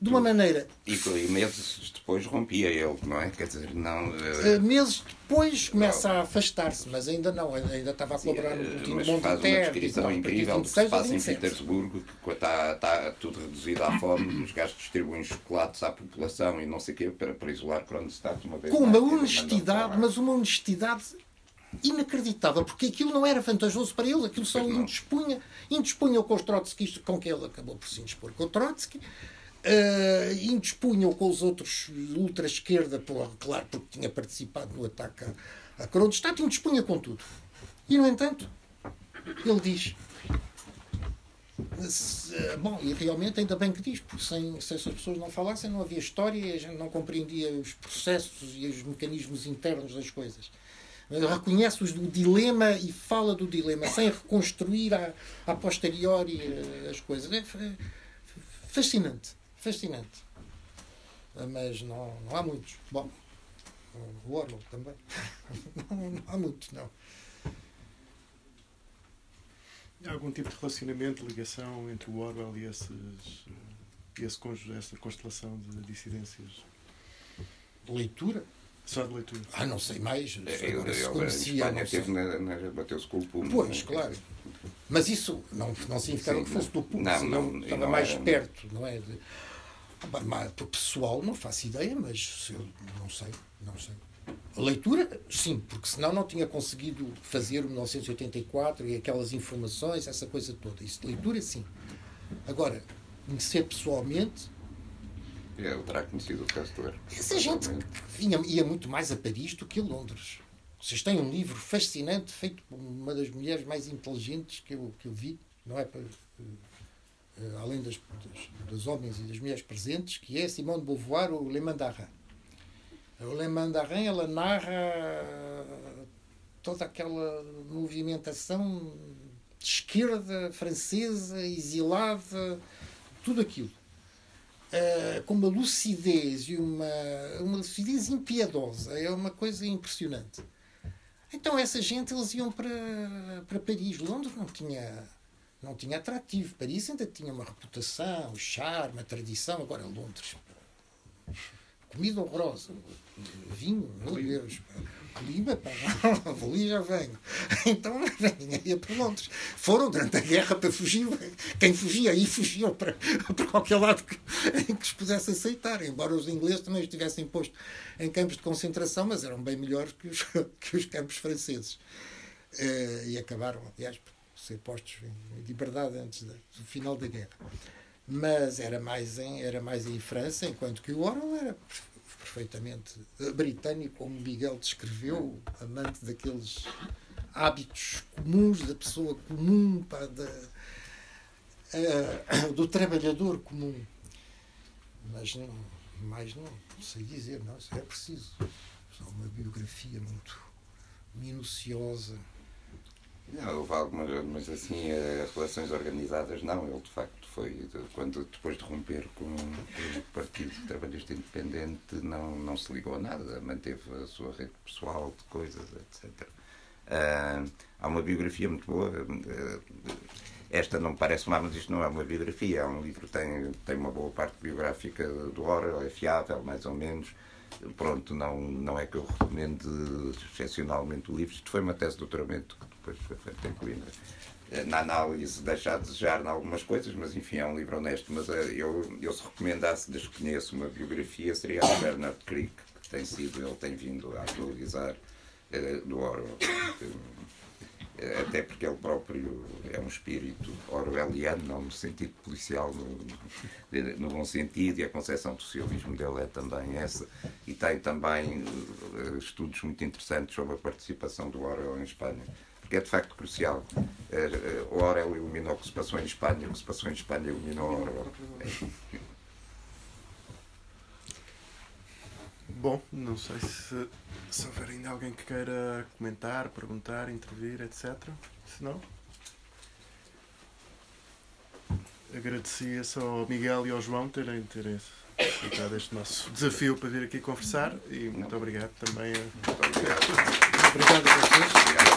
de uma maneira. E, e meses depois rompia ele, não é? Quer dizer, não. eh, eh, Meses depois começa a afastar-se, mas ainda não, ainda estava a colaborar no eh, boletim mas do faz uma descrição incrível que se 26 ou passa em 27. Petersburgo, que está, está tudo reduzido à fome, os gajos distribuem chocolates à população e não sei o quê para, para isolar Kronstadt uma vez com uma honestidade, mas uma honestidade inacreditável, porque aquilo não era vantajoso para ele, aquilo só não. indispunha, indispunha com os trotskistas, com quem ele acabou por se indispor com o Trotsky, uh, indispunha com os outros ultra-esquerda, claro, porque tinha participado no ataque a, a Kronstadt, indispunha com tudo. E, no entanto, ele diz. eh, Bom, e realmente ainda bem que diz, porque sem, se essas pessoas não falassem, não havia história e a gente não compreendia os processos e os mecanismos internos das coisas. Reconhece os- o dilema e fala do dilema, sem reconstruir a, a posteriori eh, as coisas. É fa- fascinante, fascinante. Mas não, não há muitos. Bom, o Orwell também. Não, não há muitos, não. Há algum tipo de relacionamento, ligação entre o Orwell e esses, eh, esse conjunto, essa constelação de dissidências? Leitura? Só de leitura. Ah, não sei mais. Ele, Agora se ele, em conhecia, Espanha teve na, na, bateu-se com o Pumo. Pois, não é? claro. Mas isso não, não significava Sim, que fosse do público, não, senão não, estava não mais era- perto, não é? De, Ah, mas, para o pessoal, não faço ideia, mas eu não sei, não sei. A leitura, sim, porque senão não tinha conseguido fazer o 1984 e aquelas informações, essa coisa toda. Isso de leitura, sim. Agora, conhecer pessoalmente, Ele terá conhecido o Castor. essa gente vinha, ia muito mais a Paris do que a Londres. Vocês têm um livro fascinante, feito por uma das mulheres mais inteligentes que eu, que eu vi, não é? Para, eh, além das, das, dos homens e das mulheres presentes, que é Simone de Beauvoir, o Le Mandarin. O Le Mandarin, ela narra toda aquela movimentação de esquerda francesa, exilada, tudo aquilo. Uh, com uma lucidez e uma, uma lucidez impiedosa. É uma coisa impressionante. Então essa gente eles iam para, para Paris. Londres não tinha não tinha atrativo. Paris ainda tinha uma reputação, charme, a tradição. Agora Londres, comida horrorosa, vinho, meu Deus, clima, pá, vou ali já venho. Então ia para Londres. Foram durante a guerra para fugir. Quem fugia aí fugiam para, para qualquer lado que, em que os pudesse aceitar, embora os ingleses também estivessem postos em campos de concentração, mas eram bem melhores que os, que os campos franceses. Uh, e acabaram, aliás, por ser postos em liberdade antes do final da guerra. Mas era mais em, era mais em França, enquanto que o Orwell era perfeitamente britânico, como Miguel descreveu, amante daqueles hábitos comuns da pessoa comum, pá, da, uh, do trabalhador comum. Mas não, mais não, não sei dizer, não, é preciso. Só uma biografia muito minuciosa. Não, houve algumas, mas assim, as relações organizadas não, ele de facto foi, quando depois de romper com o Partido Trabalhista Independente, não, não se ligou a nada, manteve a sua rede pessoal de coisas, etc. Uh, ah, há uma biografia muito boa, uh, esta não parece má, mas isto não é uma biografia, é um livro que tem, tem uma boa parte biográfica do Orwell, é fiável, mais ou menos. Pronto, não, não é que eu recomende excepcionalmente o livro, isto foi uma tese de doutoramento que depois feita em Coimbra na análise deixar de desejar em algumas coisas, mas enfim, é um livro honesto. Mas uh, eu, eu se recomendasse, desde que conheço uma biografia, seria a Bernard Crick, que tem sido, ele tem vindo a atualizar do Orwell. Até porque ele próprio é um espírito orwelliano, não no sentido policial, no, no bom sentido, e a concepção do socialismo dele é também essa. E tem também estudos muito interessantes sobre a participação do Orwell em Espanha que é de facto crucial. Eh, eh, o Orwell iluminou o que se passou em Espanha, o que se passou em Espanha iluminou o Orwell. Bom, não sei se, se houver ainda alguém que queira comentar, perguntar, intervir, etc. Se não, agradecia só ao Miguel e ao João terem, terem aceitado este nosso desafio para vir aqui conversar e muito obrigado também. A... Muito obrigado. obrigado a vocês.